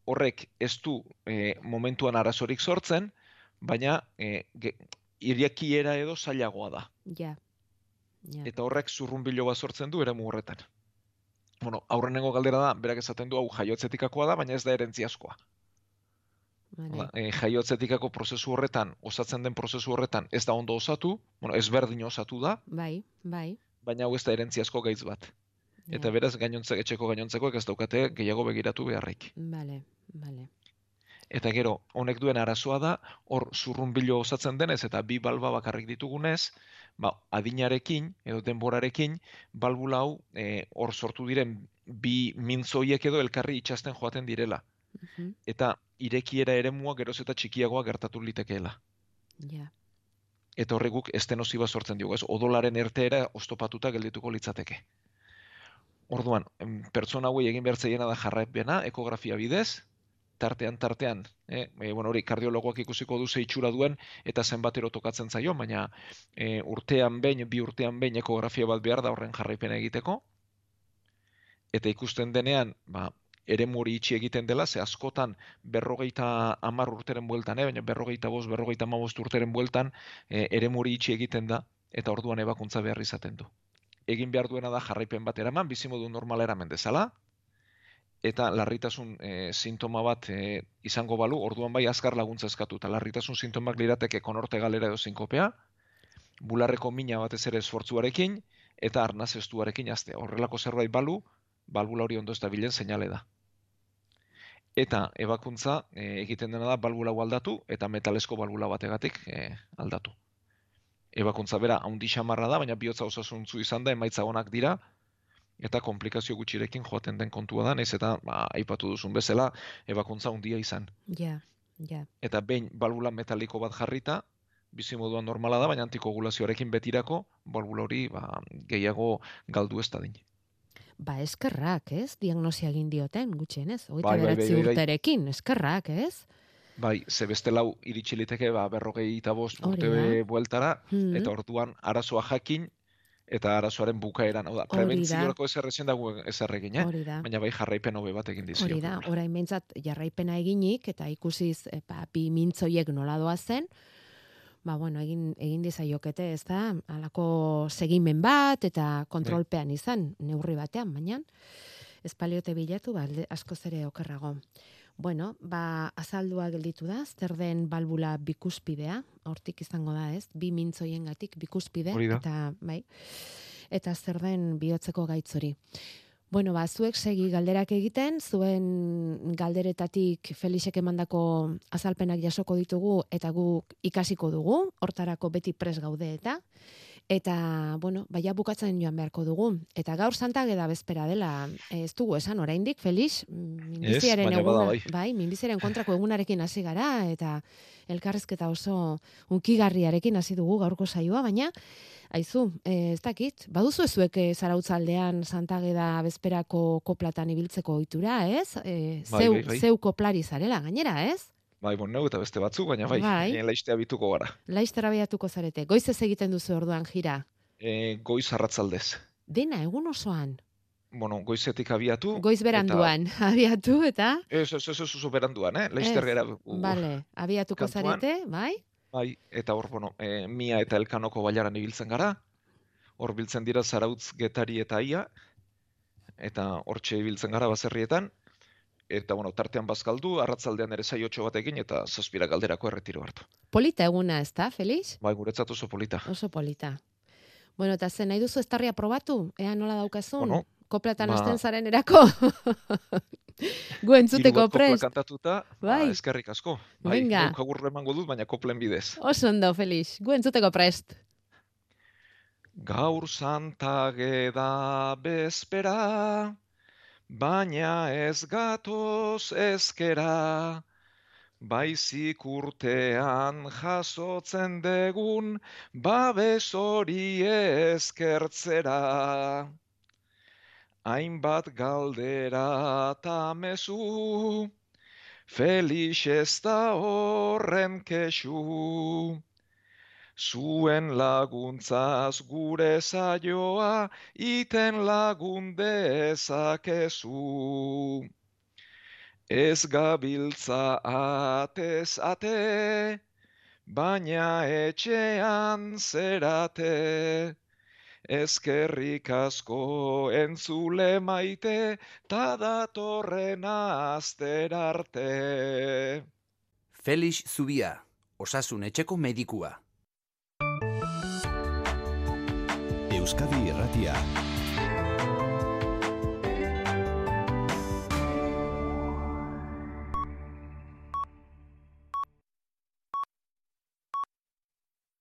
horrek ez du e, momentuan arazorik sortzen, baina e, ge, irekiera edo zailagoa da. Ja. Ja. Eta horrek zurrunbilo bat sortzen du eremu horretan. Bueno, aurrenengo galdera da, berak esaten du hau jaiotzetikakoa da, baina ez da erentziaskoa. Vale. E, jaiotzetikako prozesu horretan, osatzen den prozesu horretan ez da ondo osatu, bueno, ezberdin osatu da, Bai, bai. baina hau ez da erentziasko gaitz bat. Eta beraz, gainontzek, etxeko gainontzekoek ez daukate gehiago begiratu beharrik. Bale, bale. Eta gero, honek duen arazoa da, hor zurrunbilo osatzen denez eta bi balba bakarrik ditugunez, ba, adinarekin edo denborarekin, balbula hau eh, hor sortu diren bi mintzoiek edo elkarri itxasten joaten direla. Mhm. Eta irekiera eremua geroz eta txikiagoa gertatu litekeela. Ja. Eta horrek guk estenosiba sortzen diogu, ez? Odolaren erteera ostopatuta geldituko litzateke. Orduan, pertsona hauei egin behar zeiena da jarraipena, ekografia bidez, tartean tartean, eh, e, bueno, hori kardiologoak ikusiko du ze itxura duen eta zenbatero tokatzen zaio, baina e, urtean behin, bi urtean behin ekografia bat behar da horren jarraipena egiteko. eta ikusten denean, ba, ere hori itxi egiten dela, ze askotan berrogeita amar urteren bueltan, eh? baina berrogeita bost, berrogeita amabost urteren bueltan, e, ere hori itxi egiten da, eta orduan ebakuntza behar izaten du. Egin behar duena da jarraipen bat eraman, bizimodu normal eramen dezala, eta larritasun e, sintoma bat e, izango balu, orduan bai azkar laguntza eskatu, eta larritasun sintomak lirateke konorte galera edo zinkopea, bularreko mina batez ere esfortzuarekin, eta arnaz estuarekin azte. Horrelako zerbait balu, balbula hori ondo ez da bilen seinale da. Eta ebakuntza e, egiten dena da balbula aldatu eta metalesko balbula bategatik e, aldatu. Ebakuntza bera haundi xamarra da, baina bihotza osasuntzu izan da, emaitza onak dira, eta komplikazio gutxirekin joaten den kontua da, naiz eta ba, aipatu duzun bezala, ebakuntza handia izan. Ja, ja. Eta behin balbula metaliko bat jarrita, bizi moduan normala da, baina antikogulazioarekin betirako, balbula hori ba, gehiago galdu ez da din. Ba, eskerrak, ez? Diagnosia egin dioten, gutxien, ez? Oita Bai, bai, bai, bai, bai. urterekin, eskerrak, ez? Bai, ze beste lau iritsi liteke, ba, berrogei eta bost urte bueltara, Mhm. eta orduan arazoa jakin, eta arazoaren bukaeran, hau da, prebentziorako ezin dago ezer egin, eh? Baina bai jarraipen hobe bat egin dizio. Hori da, orain behintzat jarraipena eginik, eta ikusiz, e, ba, bi mintzoiek nola doa zen, ba, bueno, egin, egin dizaiokete, ez da, alako segimen bat, eta kontrolpean izan, neurri batean, baina, espaliote bilatu, ba, askoz ere okerrago. Bueno, ba, azaldua gelditu da, zer den balbula bikuspidea, hortik izango da, ez? Bi mintzoien gatik bikuspide, eta, bai, eta zer den bihotzeko gaitz hori. Bueno, ba, zuek segi galderak egiten, zuen galderetatik Felixek emandako azalpenak jasoko ditugu eta guk ikasiko dugu, hortarako beti pres gaude eta eta, bueno, baia bukatzen joan beharko dugu. Eta gaur santage da bezpera dela, eh, ez dugu esan oraindik, Felix, minbiziaren baina bada eguna, bai. bai, minbiziaren kontrako egunarekin hasi gara, eta elkarrezketa oso unkigarriarekin hasi dugu gaurko saioa, baina Aizu, eh, ez dakit, baduzu ezuek eh, zarautzaldean santageda bezperako koplatan ibiltzeko ohitura, ez? Bai, zeu, bai, bai. zeu koplari zarela, gainera, ez? Bai, bon, neu eta beste batzuk, baina bai, Bai. laiztea bituko gara. Laizter abiatuko zarete. Goizez egiten duzu orduan jira. E, goiz arratzaldez. Dena, egun osoan. Bueno, goizetik abiatu. Goiz beranduan, abiatu eta... Ez, ez, ez, ez, beranduan, eh? Laizter Ez, gera. Bale, abiatuko kantuan. zarete, bai? Bai, eta hor, bueno, e, Mia eta Elkanoko bailaran ibiltzen gara. Hor biltzen dira Zarautz, Getari eta Ia. Eta hortxe ibiltzen gara baserrietan. Eta, bueno, tartean bazkaldu, arratzaldean ere saiotxo batekin eta zazpira galderako erretiro hartu. Polita eguna, ez da, Felix? Bai, guretzat oso polita. Oso polita. Bueno, eta zen nahi duzu estarria probatu? Ea nola daukazun? Bueno, Koplatan ba- zaren erako? Gu entzuteko prest. kantatuta, Bai. ba, eskerrik asko. Bai, Venga. agurra emango dut, baina koplen bidez. Oso ondo, Felix. Gu entzuteko prest. Gaur santage da bezpera, baina ez gatoz ezkera, baizik urtean jasotzen degun babes hori ezkertzera. Hainbat galdera ta mezu, Felix ez da horren kesu. Zuen laguntzaz gure saioa iten lagun dezakezu. Ez gabiltza atez ate, baina etxean zerate. Ezkerrik asko entzule maite, ta datorren aster arte. Felix Zubia, osasun etxeko medikua. Euskadi Irratia